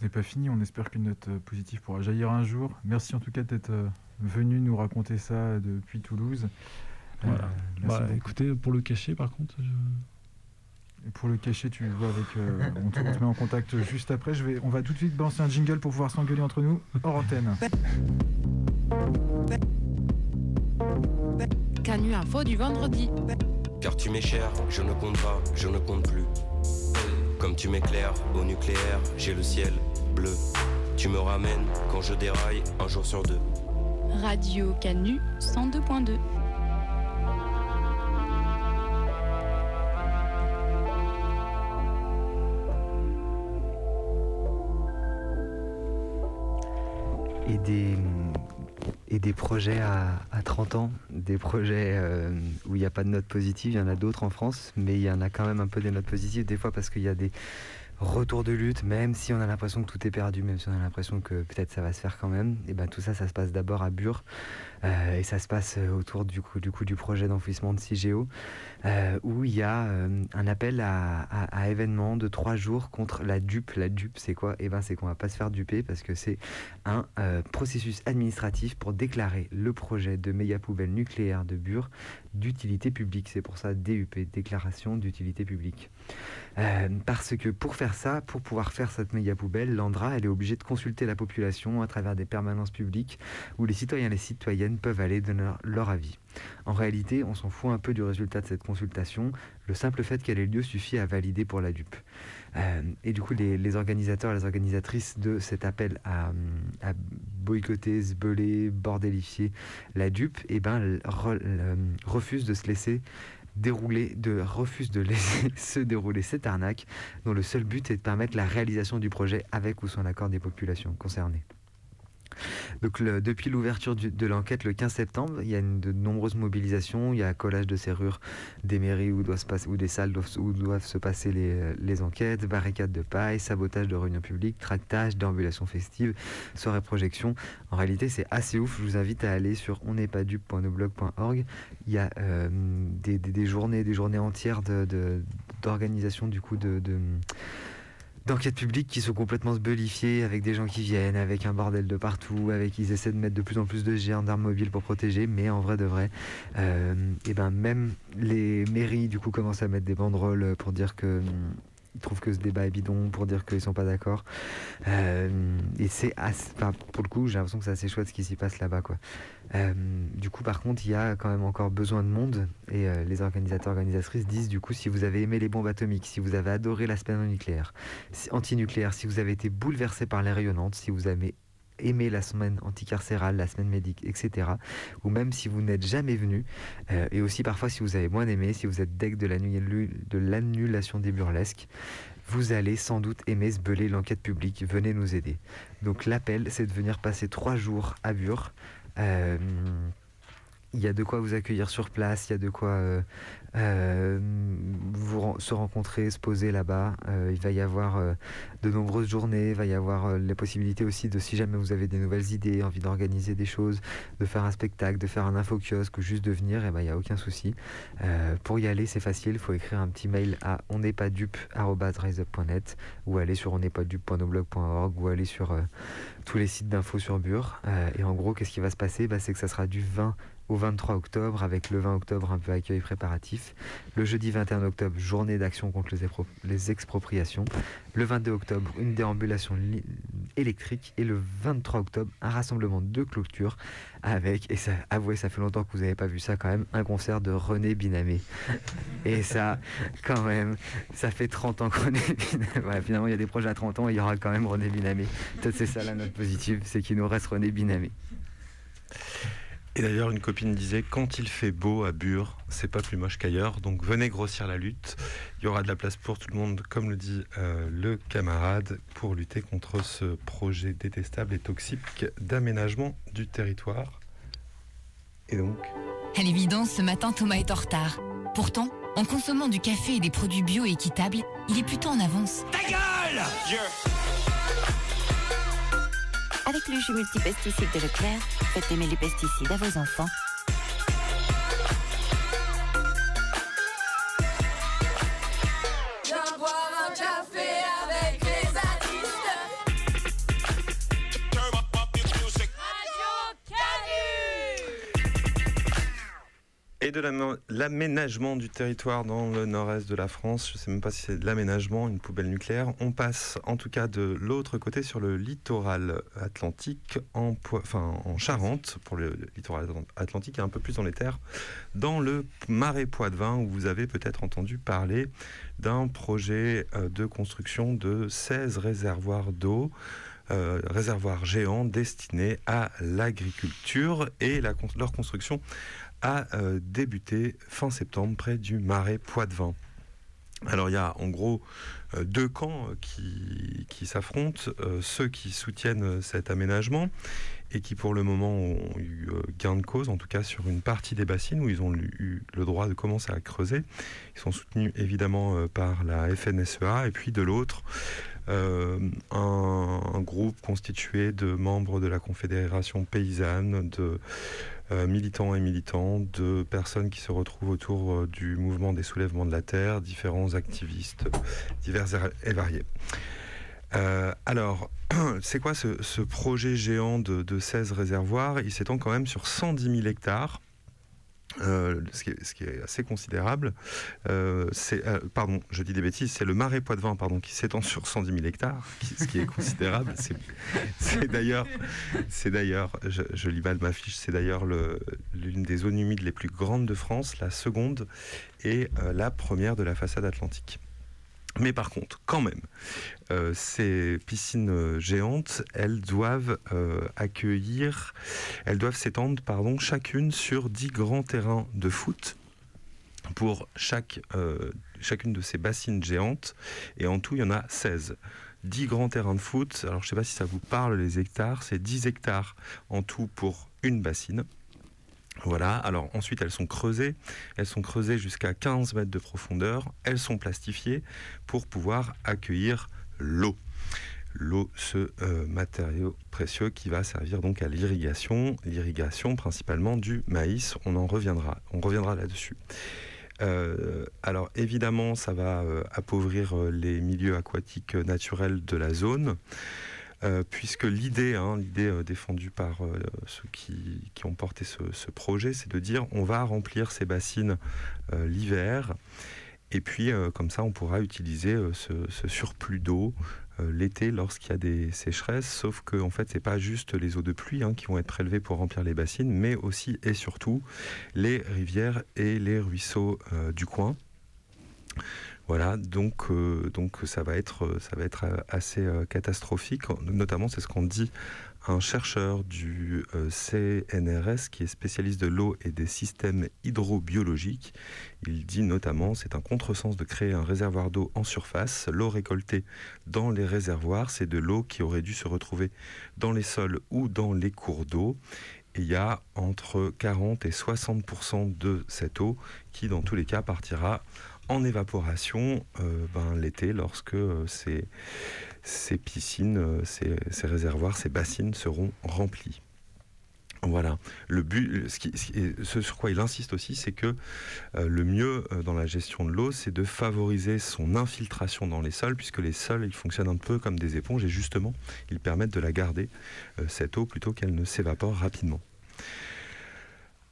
Ce n'est pas fini, on espère qu'une note euh, positive pourra jaillir un jour. Merci en tout cas d'être euh, venu nous raconter ça depuis Toulouse. Euh, Voilà. merci Bah, écoutez, pour le cacher, par contre, je- Et pour le cacher, tu vois avec. euh, on, te, on te met en contact juste après. Je vais, on va tout de suite balancer un jingle pour pouvoir s'engueuler entre nous hors antenne. Canu Info du vendredi. Car tu m'es cher, je ne compte pas, je ne compte plus. Comme tu m'éclaires au nucléaire, j'ai le ciel bleu. Tu me ramènes quand je déraille un jour sur deux. Radio Canu 102.2. et des, et des projets à, à 30 ans, des projets euh, où il n'y a pas de notes positives, il y en a d'autres en France, mais il y en a quand même un peu des notes positives, des fois parce qu'il y a des... retour de lutte, même si on a l'impression que tout est perdu, même si on a l'impression que peut-être ça va se faire quand même, et ben tout ça, ça se passe d'abord à Bure, euh, et ça se passe euh, autour du coup du, projet d'enfouissement de CIGEO, euh, où il y a un appel à, à, événement de trois jours contre la dupe. La dupe, c'est quoi? Et ben c'est qu'on va pas se faire duper parce que c'est un processus administratif pour déclarer le projet de méga poubelle nucléaire de Bure d'utilité publique. C'est pour ça DUP, déclaration d'utilité publique. Parce que pour faire ça, pour pouvoir faire cette méga poubelle, l'Andra, elle est obligée de consulter la population à travers des permanences publiques où les citoyens et les citoyennes peuvent aller donner leur avis. En réalité, on s'en fout un peu du résultat de cette consultation. Le simple fait qu'elle ait lieu suffit à valider pour la dupe. Euh, et du coup, les, organisateurs et les organisatrices de cet appel à, boycotter, zbeler, bordélifier la dupe, eh ben, refusent de se laisser dérouler, de refuse de laisser se dérouler cette arnaque, dont le seul but est de permettre la réalisation du projet avec ou sans l'accord des populations concernées. Donc depuis l'ouverture de l'enquête le 15 septembre, il y a de nombreuses mobilisations, il y a collage de serrures des mairies où doivent se passer, ou des salles où doivent se passer les, enquêtes, barricades de paille, sabotage de réunions publiques, tractage, déambulations festives, soirées projection. En réalité, c'est assez ouf. Je vous invite à aller sur onestpasdupe.noblog.org. Il y a euh, des, journées, des journées entières d'organisation du coup de d'enquêtes publiques qui sont complètement sbellifiées avec des gens qui viennent, avec un bordel de partout, avec ils essaient de mettre de plus en plus de gendarmes mobiles pour protéger, mais en vrai de vrai, et euh, eh ben même les mairies du coup commencent à mettre des banderoles pour dire que ils trouvent que ce débat est bidon pour dire qu'ils sont pas d'accord. Euh, et c'est pour le coup, j'ai l'impression que c'est assez chouette ce qui s'y passe là-bas, quoi. Euh, du coup, par contre, il y a quand même encore besoin de monde et euh, les organisateurs organisatrices disent du coup si vous avez aimé les bombes atomiques, si vous avez adoré la semaine nucléaire, anti-nucléaire, si vous avez été bouleversé par les rayonnantes, si vous avez aimé la semaine anticarcérale, la semaine médique, etc. Ou même si vous n'êtes jamais venu, euh, et aussi parfois si vous avez moins aimé, si vous êtes deck de l'annulation des burlesques, vous allez sans doute aimer se beler l'enquête publique. Venez nous aider. Donc l'appel, c'est de venir passer trois jours à Bure. Euh, il y a de quoi vous accueillir sur place, il y a de quoi euh, euh, vous se rencontrer, se poser là-bas. Euh, il va y avoir de nombreuses journées, il va y avoir les possibilités aussi de, si jamais vous avez des nouvelles idées, envie d'organiser des choses, de faire un spectacle, de faire un info kiosque ou juste de venir, eh ben, il n'y a aucun souci. pour y aller, c'est facile, il faut écrire un petit mail à on n'est pas ou aller sur on n'est pas ou aller sur tous les sites d'infos sur Bure. et en gros, qu'est-ce qui va se passer? Bah, C'est que ça sera du 20 au 23 octobre, avec le 20 octobre un peu accueil préparatif. Le jeudi 21 octobre, journée d'action contre les, expropriations. Le 22 octobre, une déambulation électrique. Et le 23 octobre, un rassemblement de clôture avec, et ça, avouez, ça fait longtemps que vous n'avez pas vu ça quand même, un concert de René Binamé. Et ça, quand même, ça fait 30 ans que René Binamé. finalement, il y a des projets à 30 ans, il y aura quand même René Binamé. Peut-être c'est ça la note positive, c'est qu'il nous reste René Binamé. Et d'ailleurs, une copine disait quand il fait beau à Bure, c'est pas plus moche qu'ailleurs. Donc venez grossir la lutte. Il y aura de la place pour tout le monde, comme le dit euh, le camarade, pour lutter contre ce projet détestable et toxique d'aménagement du territoire. Et donc? À l'évidence, ce matin, Thomas est en retard. Pourtant, en consommant du café et des produits bio et équitables, il est plutôt en avance. Ta gueule avec le jus multipesticide de Leclerc, faites aimer les pesticides à vos enfants De l'aménagement du territoire dans le nord-est de la France, je ne sais même pas si c'est de l'aménagement, une poubelle nucléaire. On passe en tout cas de l'autre côté sur le littoral atlantique, en, enfin, en Charente, pour le littoral atlantique, et un peu plus dans les terres, dans le marais Poitevin, où vous avez peut-être entendu parler d'un projet euh, de construction de 16 réservoirs d'eau. Euh, réservoirs géants destinés à l'agriculture et leur construction a euh, débuté fin septembre près du marais Poitevin. Alors il y a en gros euh, deux camps euh, qui, qui s'affrontent, ceux qui soutiennent cet aménagement et qui pour le moment ont eu gain de cause, en tout cas sur une partie des bassines où ils ont eu le droit de commencer à creuser. Ils sont soutenus évidemment par la FNSEA et puis de l'autre un, un groupe constitué de membres de la Confédération paysanne, de euh, militants et militantes, de personnes qui se retrouvent autour euh, du mouvement des soulèvements de la terre, différents activistes divers et variés. Euh, alors, c'est quoi ce, ce projet géant de, de 16 réservoirs? Il s'étend quand même sur 110 000 hectares. Euh, ce, qui est, assez considérable. Euh, c'est, euh, pardon, je dis des bêtises, c'est le marais Poitevin pardon, qui s'étend sur 110 000 hectares, ce qui est considérable. c'est, d'ailleurs, c'est d'ailleurs je, lis mal ma fiche, c'est d'ailleurs le, l'une des zones humides les plus grandes de France, la seconde et la première de la façade atlantique. Mais par contre, quand même, euh, ces piscines euh, géantes, elles doivent euh, accueillir, elles doivent s'étendre, pardon, chacune sur 10 grands terrains de foot pour chacune de ces bassines géantes. Et en tout, il y en a 16. 10 grands terrains de foot. Alors, je ne sais pas si ça vous parle, les hectares. C'est 10 hectares en tout pour une bassine. Voilà, alors ensuite elles sont creusées, elles sont creusées jusqu'à 15 mètres de profondeur, elles sont plastifiées pour pouvoir accueillir l'eau. L'eau, ce euh, matériau précieux qui va servir donc à l'irrigation, l'irrigation principalement du maïs, on en reviendra, on reviendra là-dessus. Euh, alors évidemment, ça va euh, appauvrir les milieux aquatiques naturels de la zone. Euh, puisque l'idée, hein, l'idée euh, défendue par euh, ceux qui, ont porté ce, projet, c'est de dire on va remplir ces bassines l'hiver, et puis comme ça on pourra utiliser ce, surplus d'eau l'été lorsqu'il y a des sécheresses, sauf que en fait pas juste les eaux de pluie hein, qui vont être prélevées pour remplir les bassines, mais aussi et surtout les rivières et les ruisseaux du coin. Voilà, donc, euh, donc ça, va être, va être assez euh, catastrophique. Notamment, c'est ce qu'on dit un chercheur du euh, CNRS qui est spécialiste de l'eau et des systèmes hydrobiologiques. Il dit notamment c'est un contresens de créer un réservoir d'eau en surface. L'eau récoltée dans les réservoirs, c'est de l'eau qui aurait dû se retrouver dans les sols ou dans les cours d'eau. Et il y a entre 40 et 60% de cette eau qui, dans tous les cas, partira en évaporation euh, ben, l'été lorsque euh, ces, piscines, euh, ces, réservoirs, ces bassines seront remplis. Voilà. Ce, sur quoi il insiste aussi, c'est que le mieux dans la gestion de l'eau, c'est de favoriser son infiltration dans les sols, puisque les sols, ils fonctionnent un peu comme des éponges et justement, ils permettent de la garder, cette eau, plutôt qu'elle ne s'évapore rapidement.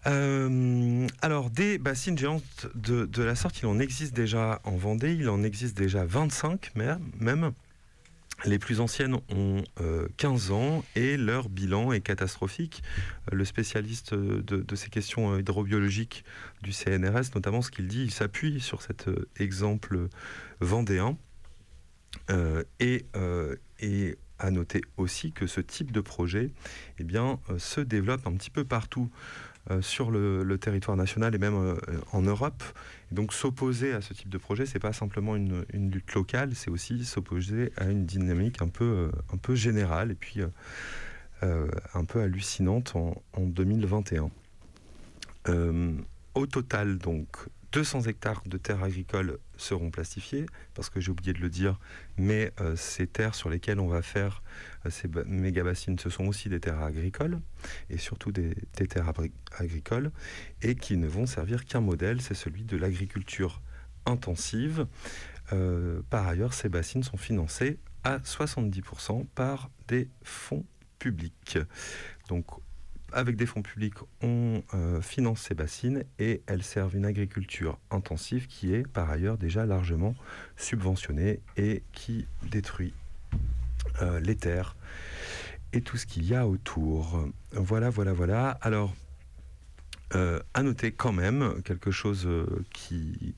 Euh, alors, des bassines géantes de, la sorte, il en existe déjà en Vendée, il en existe déjà 25 même. Les plus anciennes ont euh, 15 ans et leur bilan est catastrophique. Le spécialiste de, ces questions hydrobiologiques du CNRS, notamment ce qu'il dit, il s'appuie sur cet euh, exemple vendéen. Euh, et, et à noter aussi que ce type de projet eh bien, se développe un petit peu partout euh, sur le, territoire national et même euh, en Europe. Donc s'opposer à ce type de projet, c'est pas simplement une, une, lutte locale, c'est aussi s'opposer à une dynamique un peu, euh, un peu générale et puis un peu hallucinante en, en 2021. au total, donc, 200 hectares de terres agricoles seront plastifiés, parce que j'ai oublié de le dire, mais euh, ces terres sur lesquelles on va faire euh, ces méga bassines, ce sont aussi des terres agricoles, et surtout des, des terres agricoles, et qui ne vont servir qu'un modèle, c'est celui de l'agriculture intensive. Euh, par ailleurs, ces bassines sont financées à 70% par des fonds publics. Donc avec des fonds publics, on euh, finance ces bassines et elles servent une agriculture intensive qui est par ailleurs déjà largement subventionnée et qui détruit euh, les terres et tout ce qu'il y a autour. Voilà, voilà, voilà. Alors, euh, à noter quand même quelque chose qui,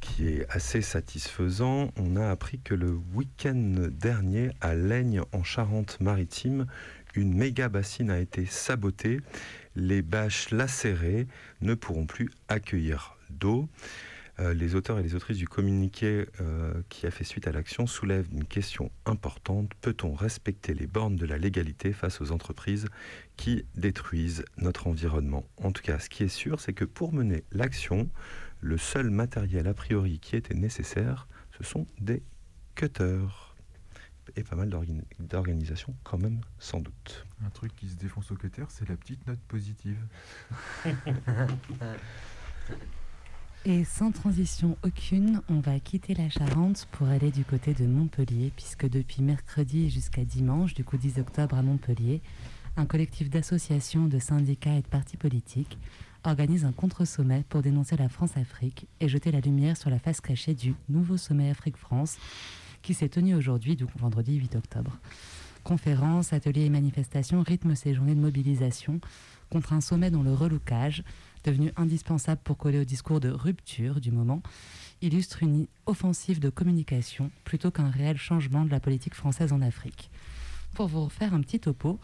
qui est assez satisfaisant. On a appris que le week-end dernier, à Laigne, en Charente-Maritime, une méga bassine a été sabotée. Les bâches lacérées ne pourront plus accueillir d'eau. Euh, les auteurs et les autrices du communiqué euh, qui a fait suite à l'action soulèvent une question importante. Peut-on respecter les bornes de la légalité face aux entreprises qui détruisent notre environnement? En tout cas, ce qui est sûr, c'est que pour mener l'action, le seul matériel a priori qui était nécessaire, ce sont des cutters. Et pas mal d'organi- d'organisations quand même, sans doute. Un truc qui se défonce au cutter, c'est la petite note positive. Et sans transition aucune, on va quitter la Charente pour aller du côté de Montpellier, puisque depuis mercredi jusqu'à dimanche, du coup 10 octobre à Montpellier, un collectif d'associations, de syndicats et de partis politiques organise un contre-sommet pour dénoncer la France-Afrique et jeter la lumière sur la face cachée du nouveau sommet Afrique-France qui s'est tenu aujourd'hui, donc vendredi 8 octobre. Conférences, ateliers et manifestations rythment ces journées de mobilisation contre un sommet dont le relookage, devenu indispensable pour coller au discours de rupture du moment, illustre une offensive de communication plutôt qu'un réel changement de la politique française en Afrique. Pour vous refaire un petit topo,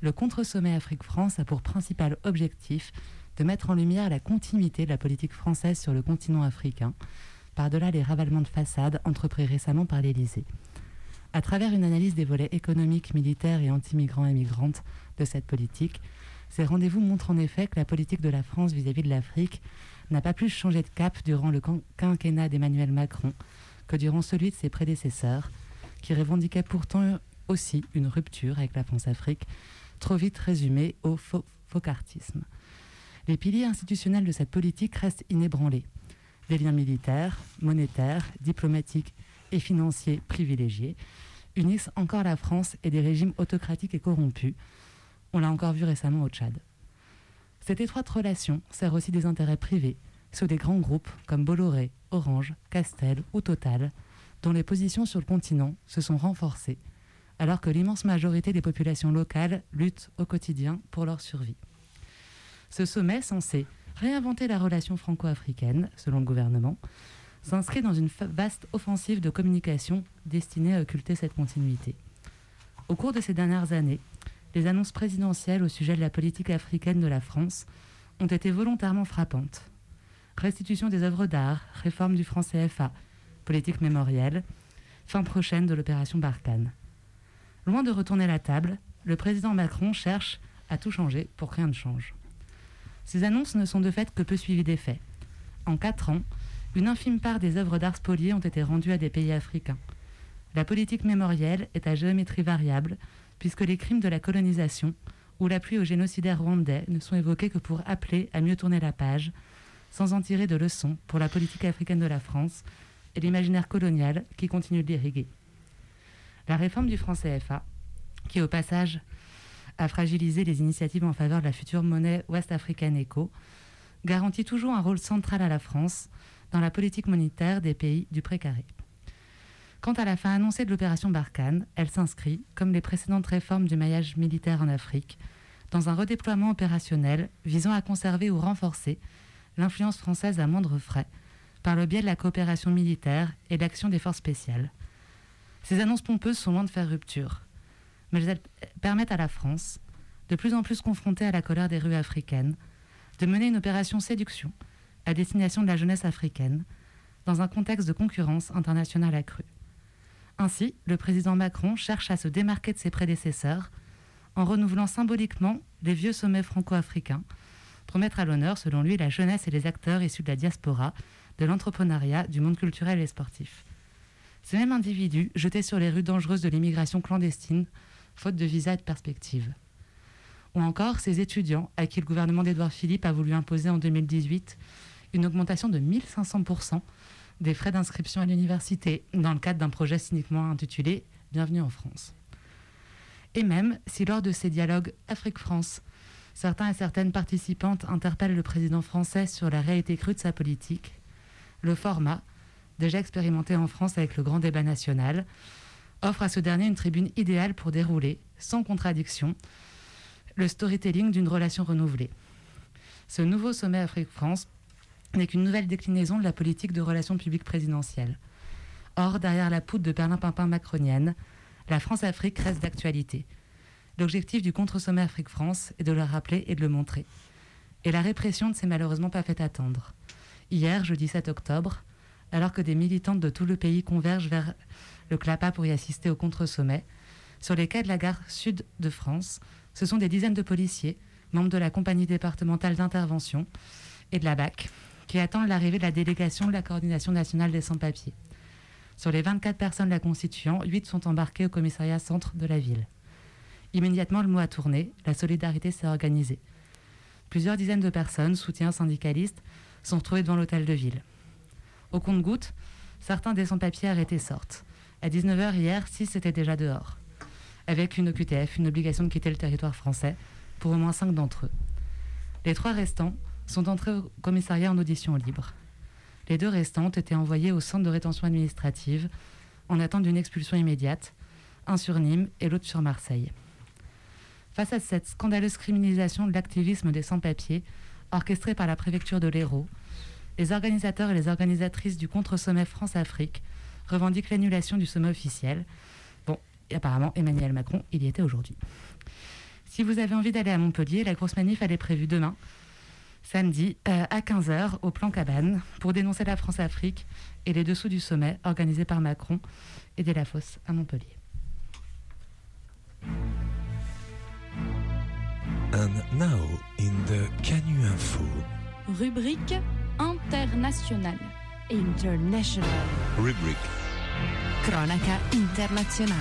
le contre-sommet Afrique-France a pour principal objectif de mettre en lumière la continuité de la politique française sur le continent africain, par-delà les ravalements de façade entrepris récemment par l'Élysée. À travers une analyse des volets économiques, militaires et anti-migrants et migrantes de cette politique, ces rendez-vous montrent en effet que la politique de la France vis-à-vis de l'Afrique n'a pas plus changé de cap durant le quin- quinquennat d'Emmanuel Macron que durant celui de ses prédécesseurs, qui revendiquaient pourtant aussi une rupture avec la France-Afrique, trop vite résumée au faux- faucartisme. Les piliers institutionnels de cette politique restent inébranlés. Des liens militaires, monétaires, diplomatiques et financiers privilégiés unissent encore la France et des régimes autocratiques et corrompus. On l'a encore vu récemment au Tchad. Cette étroite relation sert aussi des intérêts privés, ceux des grands groupes comme Bolloré, Orange, Castel ou Total, dont les positions sur le continent se sont renforcées, alors que l'immense majorité des populations locales luttent au quotidien pour leur survie. Ce sommet, censé réinventer la relation franco-africaine, selon le gouvernement, s'inscrit dans une vaste offensive de communication destinée à occulter cette continuité. Au cours de ces dernières années, les annonces présidentielles au sujet de la politique africaine de la France ont été volontairement frappantes. Restitution des œuvres d'art, réforme du franc CFA, politique mémorielle, fin prochaine de l'opération Barkhane. Loin de retourner la table, le président Macron cherche à tout changer pour rien ne change. Ces annonces ne sont de fait que peu suivies des faits. En quatre ans, une infime part des œuvres d'art spoliées ont été rendues à des pays africains. La politique mémorielle est à géométrie variable, puisque les crimes de la colonisation ou l'appui au génocidaire rwandais ne sont évoqués que pour appeler à mieux tourner la page, sans en tirer de leçons pour la politique africaine de la France et l'imaginaire colonial qui continue de l'irriguer. La réforme du franc CFA, qui au passage a fragilisé les initiatives en faveur de la future monnaie ouest-africaine ECO, garantit toujours un rôle central à la France dans la politique monétaire des pays du précaré. Quant à la fin annoncée de l'opération Barkhane, elle s'inscrit, comme les précédentes réformes du maillage militaire en Afrique, dans un redéploiement opérationnel visant à conserver ou renforcer l'influence française à moindre frais, par le biais de la coopération militaire et l'action des forces spéciales. Ces annonces pompeuses sont loin de faire rupture, mais elles permettent à la France, de plus en plus confrontée à la colère des rues africaines, de mener une opération séduction à destination de la jeunesse africaine, dans un contexte de concurrence internationale accrue. Ainsi, le président Macron cherche à se démarquer de ses prédécesseurs en renouvelant symboliquement les vieux sommets franco-africains pour mettre à l'honneur, selon lui, la jeunesse et les acteurs issus de la diaspora, de l'entrepreneuriat, du monde culturel et sportif. Ces mêmes individus jetés sur les rues dangereuses de l'immigration clandestine, faute de visa et de perspective. Ou encore ces étudiants à qui le gouvernement d'Édouard Philippe a voulu imposer en 2018 une augmentation de 1500% des frais d'inscription à l'université dans le cadre d'un projet cyniquement intitulé Bienvenue en France. Et même si lors de ces dialogues Afrique-France, certains et certaines participantes interpellent le président français sur la réalité crue de sa politique, le format, déjà expérimenté en France avec le grand débat national, offre à ce dernier une tribune idéale pour dérouler, sans contradiction, le storytelling d'une relation renouvelée. Ce nouveau sommet Afrique-France n'est qu'une nouvelle déclinaison de la politique de relations publiques présidentielles. Or, derrière la poudre de perlimpinpin macronienne, la France-Afrique reste d'actualité. L'objectif du contre-sommet Afrique-France est de le rappeler et de le montrer. Et la répression ne s'est malheureusement pas fait attendre. Hier, jeudi 7 octobre, alors que des militantes de tout le pays convergent vers le CLAPA pour y assister au contre-sommet, sur les quais de la gare sud de France, ce sont des dizaines de policiers, membres de la compagnie départementale d'intervention et de la BAC, qui attendent l'arrivée de la délégation de la coordination nationale des sans-papiers. Sur les 24 personnes la constituant, 8 sont embarquées au commissariat centre de la ville. Immédiatement, le mot a tourné, la solidarité s'est organisée. Plusieurs dizaines de personnes, soutiens syndicalistes, sont retrouvées devant l'hôtel de ville. Au compte-gouttes, certains des sans-papiers arrêtés sortent. À 19h hier, 6 étaient déjà dehors, avec une OQTF, une obligation de quitter le territoire français, pour au moins 5 d'entre eux. Les trois restants sont entrés au commissariat en audition libre. Les deux restantes étaient envoyées au centre de rétention administrative en attente d'une expulsion immédiate, un sur Nîmes et l'autre sur Marseille. Face à cette scandaleuse criminalisation de l'activisme des sans-papiers, orchestrée par la préfecture de l'Hérault, les organisateurs et les organisatrices du contre-sommet France-Afrique revendiquent l'annulation du sommet officiel. Bon, et apparemment, Emmanuel Macron, il y était aujourd'hui. Si vous avez envie d'aller à Montpellier, la grosse manif, elle est prévue demain, samedi, euh, à 15h, au plan Cabane, pour dénoncer la France-Afrique et les dessous du sommet organisé par Macron et dès la fosse à Montpellier. And now in the Canu Info. Rubrique internationale. International. Rubric. Cronaca internazionale.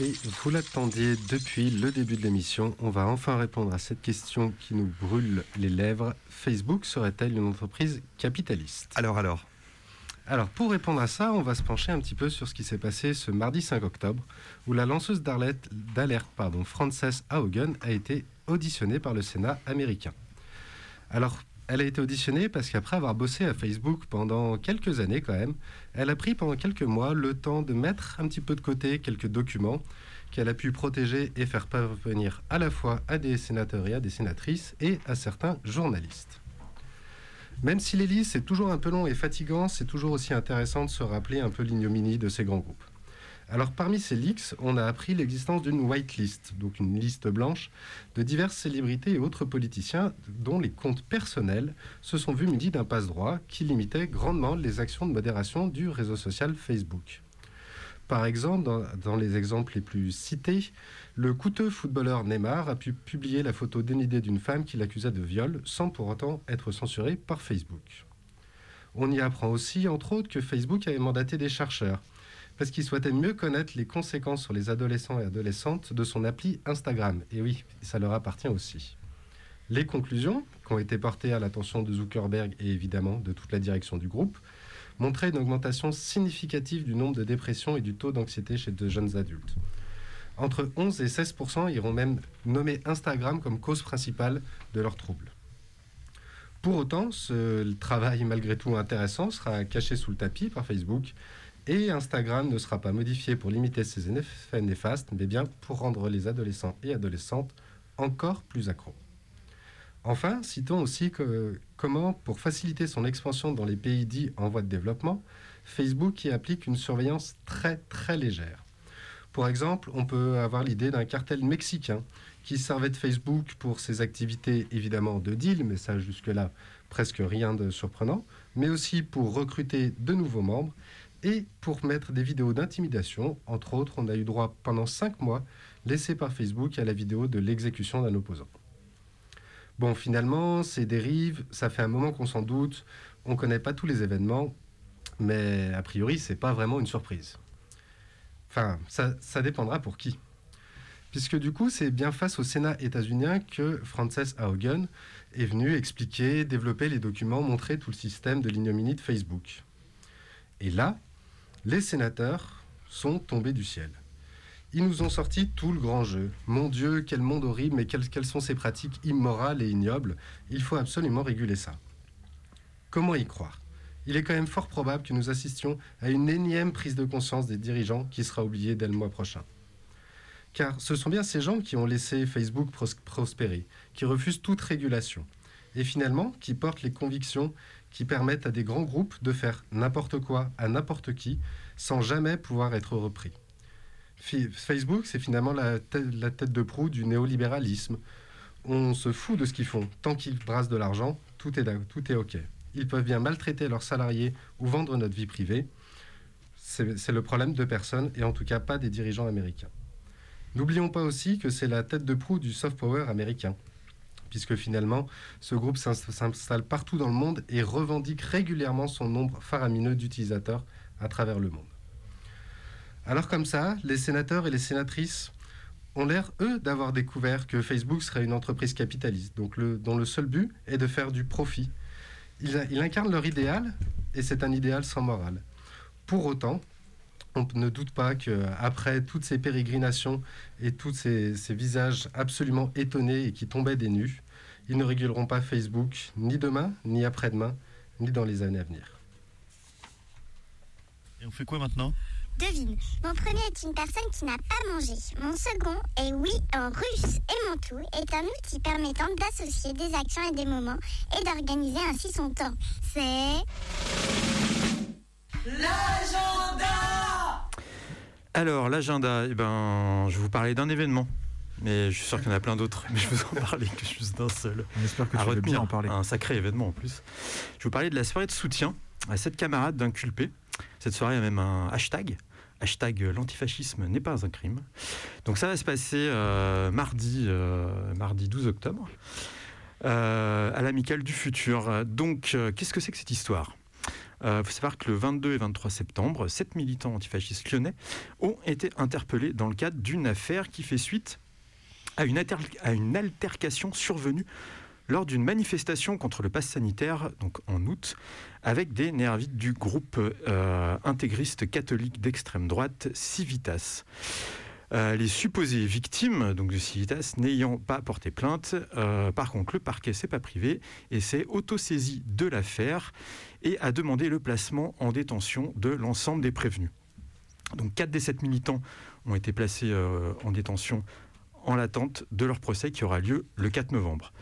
Et vous l'attendiez depuis le début de l'émission, on va enfin répondre à cette question qui nous brûle les lèvres. Facebook serait-elle une entreprise capitaliste? Alors, alors Alors, pour répondre à ça, on va se pencher un petit peu sur ce qui s'est passé ce mardi 5 octobre, où la lanceuse d'alerte, d'alerte, pardon, Frances Haugen, a été auditionnée par le Sénat américain. Alors, elle a été auditionnée parce qu'après avoir bossé à Facebook pendant quelques années quand même, elle a pris pendant quelques mois le temps de mettre un petit peu de côté quelques documents qu'elle a pu protéger et faire parvenir à la fois à des sénateurs et à des sénatrices et à certains journalistes. Même si les listes c'est toujours un peu long et fatigant, c'est toujours aussi intéressant de se rappeler un peu l'ignominie de ces grands groupes. Alors parmi ces leaks, on a appris l'existence d'une whitelist, donc une liste blanche de diverses célébrités et autres politiciens dont les comptes personnels se sont vus munis d'un passe-droit qui limitait grandement les actions de modération du réseau social Facebook. Par exemple, dans, les exemples les plus cités, le coûteux footballeur Neymar a pu publier la photo dénudée d'une femme qu'il accusait de viol sans pour autant être censuré par Facebook. On y apprend aussi, entre autres, que Facebook avait mandaté des chercheurs parce qu'il souhaitait mieux connaître les conséquences sur les adolescents et adolescentes de son appli Instagram. Et oui, ça leur appartient aussi. Les conclusions, qui ont été portées à l'attention de Zuckerberg et évidemment de toute la direction du groupe, montraient une augmentation significative du nombre de dépressions et du taux d'anxiété chez de jeunes adultes. Entre 11 et 16% iront même nommer Instagram comme cause principale de leurs troubles. Pour autant, ce travail malgré tout intéressant sera caché sous le tapis par Facebook et Instagram ne sera pas modifié pour limiter ses effets néfastes, mais bien pour rendre les adolescents et adolescentes encore plus accros. Enfin, citons aussi comment, pour faciliter son expansion dans les pays dits en voie de développement, Facebook y applique une surveillance très très légère. Pour exemple, on peut avoir l'idée d'un cartel mexicain qui servait de Facebook pour ses activités évidemment de deal, mais ça jusque-là presque rien de surprenant, mais aussi pour recruter de nouveaux membres et pour mettre des vidéos d'intimidation. Entre autres, on a eu droit pendant cinq mois, laissé par Facebook, à la vidéo de l'exécution d'un opposant. Bon, finalement, ces dérives, ça fait un moment qu'on s'en doute, on ne connaît pas tous les événements, mais a priori, c'est pas vraiment une surprise. Enfin, ça, ça dépendra pour qui. Puisque du coup, c'est bien face au Sénat états-unien que Frances Haugen est venue expliquer, développer les documents, montrer tout le système de l'ignominie de Facebook. Et là, les sénateurs sont tombés du ciel. Ils nous ont sorti tout le grand jeu. Mon Dieu, quel monde horrible, mais quelles, sont ces pratiques immorales et ignobles? Il faut absolument réguler ça. Comment y croire? Il est quand même fort probable que nous assistions à une énième prise de conscience des dirigeants qui sera oubliée dès le mois prochain. Car ce sont bien ces gens qui ont laissé Facebook pros- prospérer, qui refusent toute régulation, et finalement qui portent les convictions qui permettent à des grands groupes de faire n'importe quoi à n'importe qui sans jamais pouvoir être repris. Facebook, c'est finalement la, te- la tête de proue du néolibéralisme. on se fout de ce qu'ils font. Tant qu'ils brassent de l'argent, tout est, tout est OK. Ils peuvent bien maltraiter leurs salariés ou vendre notre vie privée. C'est le problème de personne et en tout cas pas des dirigeants américains. N'oublions pas aussi que c'est la tête de proue du soft power américain, puisque finalement, ce groupe s'ins- s'installe partout dans le monde et revendique régulièrement son nombre faramineux d'utilisateurs à travers le monde. Alors comme ça, les sénateurs et les sénatrices ont l'air, eux, d'avoir découvert que Facebook serait une entreprise capitaliste, donc dont le seul but est de faire du profit. Ils incarnent leur idéal, et c'est un idéal sans morale. Pour autant, on ne doute pas qu'après toutes ces pérégrinations et tous ces, ces visages absolument étonnés et qui tombaient des nues, ils ne réguleront pas Facebook ni demain, ni après-demain, ni dans les années à venir. Et on fait quoi maintenant? Devine, mon premier est une personne qui n'a pas mangé. Mon second est oui en russe. Et mon tout est un outil permettant d'associer des actions et des moments et d'organiser ainsi son temps. C'est... L'agenda Alors, l'agenda, eh ben, je vais vous parler d'un événement. Mais je suis sûr qu'il y en a plein d'autres. Mais je vous en parler que juste d'un seul. On espère que à tu retenir. bien en parler. Un sacré événement en plus. Je vais vous parler de la soirée de soutien à sept camarades d'inculpés. Cette soirée a même un hashtag. Hashtag euh, l'antifascisme n'est pas un crime. Donc ça va se passer euh, mardi, euh, mardi 12 octobre euh, à l'Amicale du Futur. Donc, euh, qu'est-ce que c'est que cette histoire? Il faut savoir que le 22 et 23 septembre, sept militants antifascistes lyonnais ont été interpellés dans le cadre d'une affaire qui fait suite à une, altercation survenue lors d'une manifestation contre le pass sanitaire, donc en août, avec des néervites du groupe euh, intégriste catholique d'extrême droite Civitas. Euh, les supposées victimes donc de Civitas n'ayant pas porté plainte, euh, par contre le parquet s'est pas privé et s'est autosaisi de l'affaire et a demandé le placement en détention de l'ensemble des prévenus. Donc quatre des sept militants ont été placés en détention en l'attente de leur procès qui aura lieu le 4 novembre.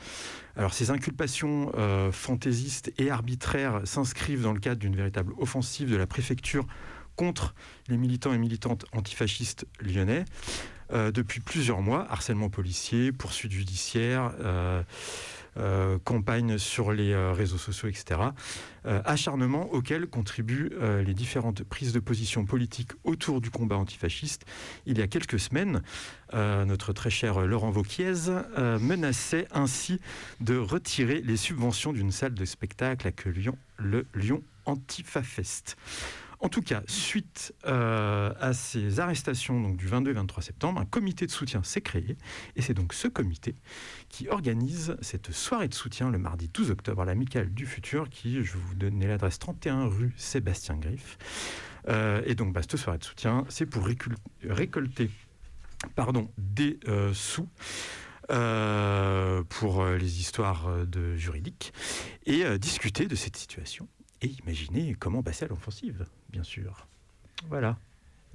Alors ces inculpations euh, fantaisistes et arbitraires s'inscrivent dans le cadre d'une véritable offensive de la préfecture contre les militants et militantes antifascistes lyonnais. Euh, depuis plusieurs mois, harcèlement policier, poursuites judiciaires, euh, euh, campagne sur les euh, réseaux sociaux, etc. Euh, acharnement auquel contribuent euh, les différentes prises de position politiques autour du combat antifasciste. Il y a quelques semaines, notre très cher Laurent Vauquiez menaçait ainsi de retirer les subventions d'une salle de spectacle accueillant le Lyon Antifa-Fest. En tout cas, suite euh, à ces arrestations du 22 et 23 septembre, un comité de soutien s'est créé. Et c'est donc ce comité qui organise cette soirée de soutien le mardi 12 octobre à l'Amicale du Futur, qui, je vous donner l'adresse 31 rue Sébastien Griff. Euh, et donc, bah, cette soirée de soutien, c'est pour récolter des euh, sous. pour les histoires de juridiques et discuter de cette situation et imaginer comment passer à l'offensive, bien sûr. Voilà.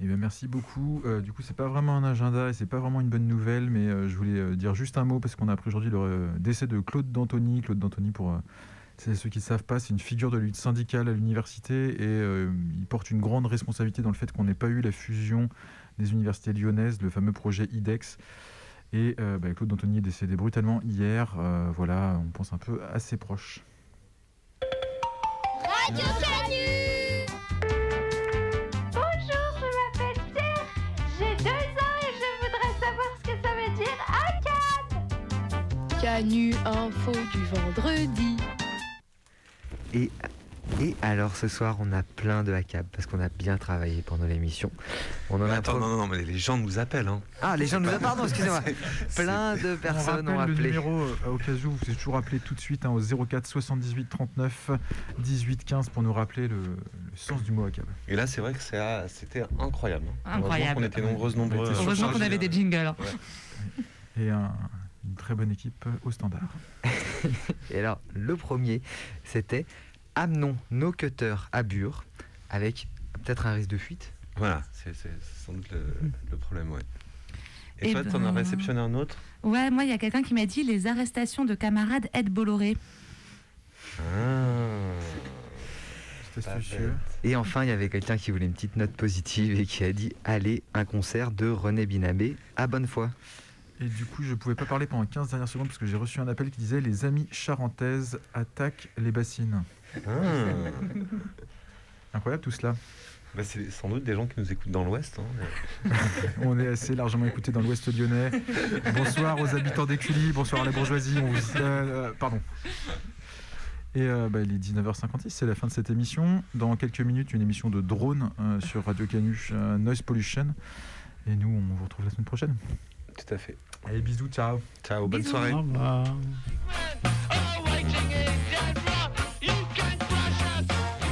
Eh merci beaucoup. Euh, du coup, c'est pas vraiment un agenda et c'est pas vraiment une bonne nouvelle, mais euh, je voulais euh, dire juste un mot parce qu'on a appris aujourd'hui le décès de Claude D'Antoni. Claude D'Antoni, pour ceux qui ne savent pas, c'est une figure de lutte syndicale à l'université et il porte une grande responsabilité dans le fait qu'on n'ait pas eu la fusion des universités lyonnaises, le fameux projet IDEX. Et bah, Claude D'Antoni est décédé brutalement hier. Voilà, on pense un peu à ses proches. Radio Canu Bonjour, je m'appelle Pierre, j'ai deux ans et je voudrais savoir ce que ça veut dire à Cannes. Canu Info du vendredi. Et, et alors ce soir, on a plein de hackab parce qu'on a bien travaillé pendant l'émission. On en Mais a attends, pro- non, non, non, mais les gens nous appellent. Hein. Ah, les gens nous appellent, pardon, excusez-moi. Plein de personnes on ont appelé. le numéro euh, au cas où, vous pouvez toujours appeler tout de suite hein, au 04 78 39 18 15 pour nous rappeler le, le sens du mot ACAB. Et là, c'est vrai que ah, c'était incroyable. hein. Incroyable. Heureusement qu'on était nombreuses, nombreux. On euh, Heureusement qu'on avait des jingles. Et un- une très bonne équipe au standard. Et alors, le premier, c'était Amenons nos cutters à Bure avec peut-être un risque de fuite. Voilà, c'est, sans doute le, le problème, ouais. Et, Eh toi, t'en as ben- réceptionné un autre? Ouais, moi, il y a quelqu'un qui m'a dit les arrestations de camarades Ed Bolloré. Astucieux. Et enfin, il y avait quelqu'un qui voulait une petite note positive et qui a dit Allez, un concert de René Binabé à bonne foi. Et du coup, je pouvais pas parler pendant 15 dernières secondes parce que j'ai reçu un appel qui disait Les amis charentaises attaquent les bassines. Ah. Incroyable tout cela. Bah, c'est sans doute des gens qui nous écoutent dans l'Ouest. hein. On est assez largement écoutés dans l'Ouest lyonnais. Bonsoir aux habitants d'Écully, bonsoir à la bourgeoisie. On vous... euh, euh, pardon. Et euh, bah, il est 19h56, c'est la fin de cette émission. Dans quelques minutes, une émission de drone euh, sur Radio Canu, euh, Noise Pollution. Et nous, on vous retrouve la semaine prochaine. Tout à fait. Allez, bisous, ciao. Ciao, bonne Bisous. soirée. Au revoir. Awakening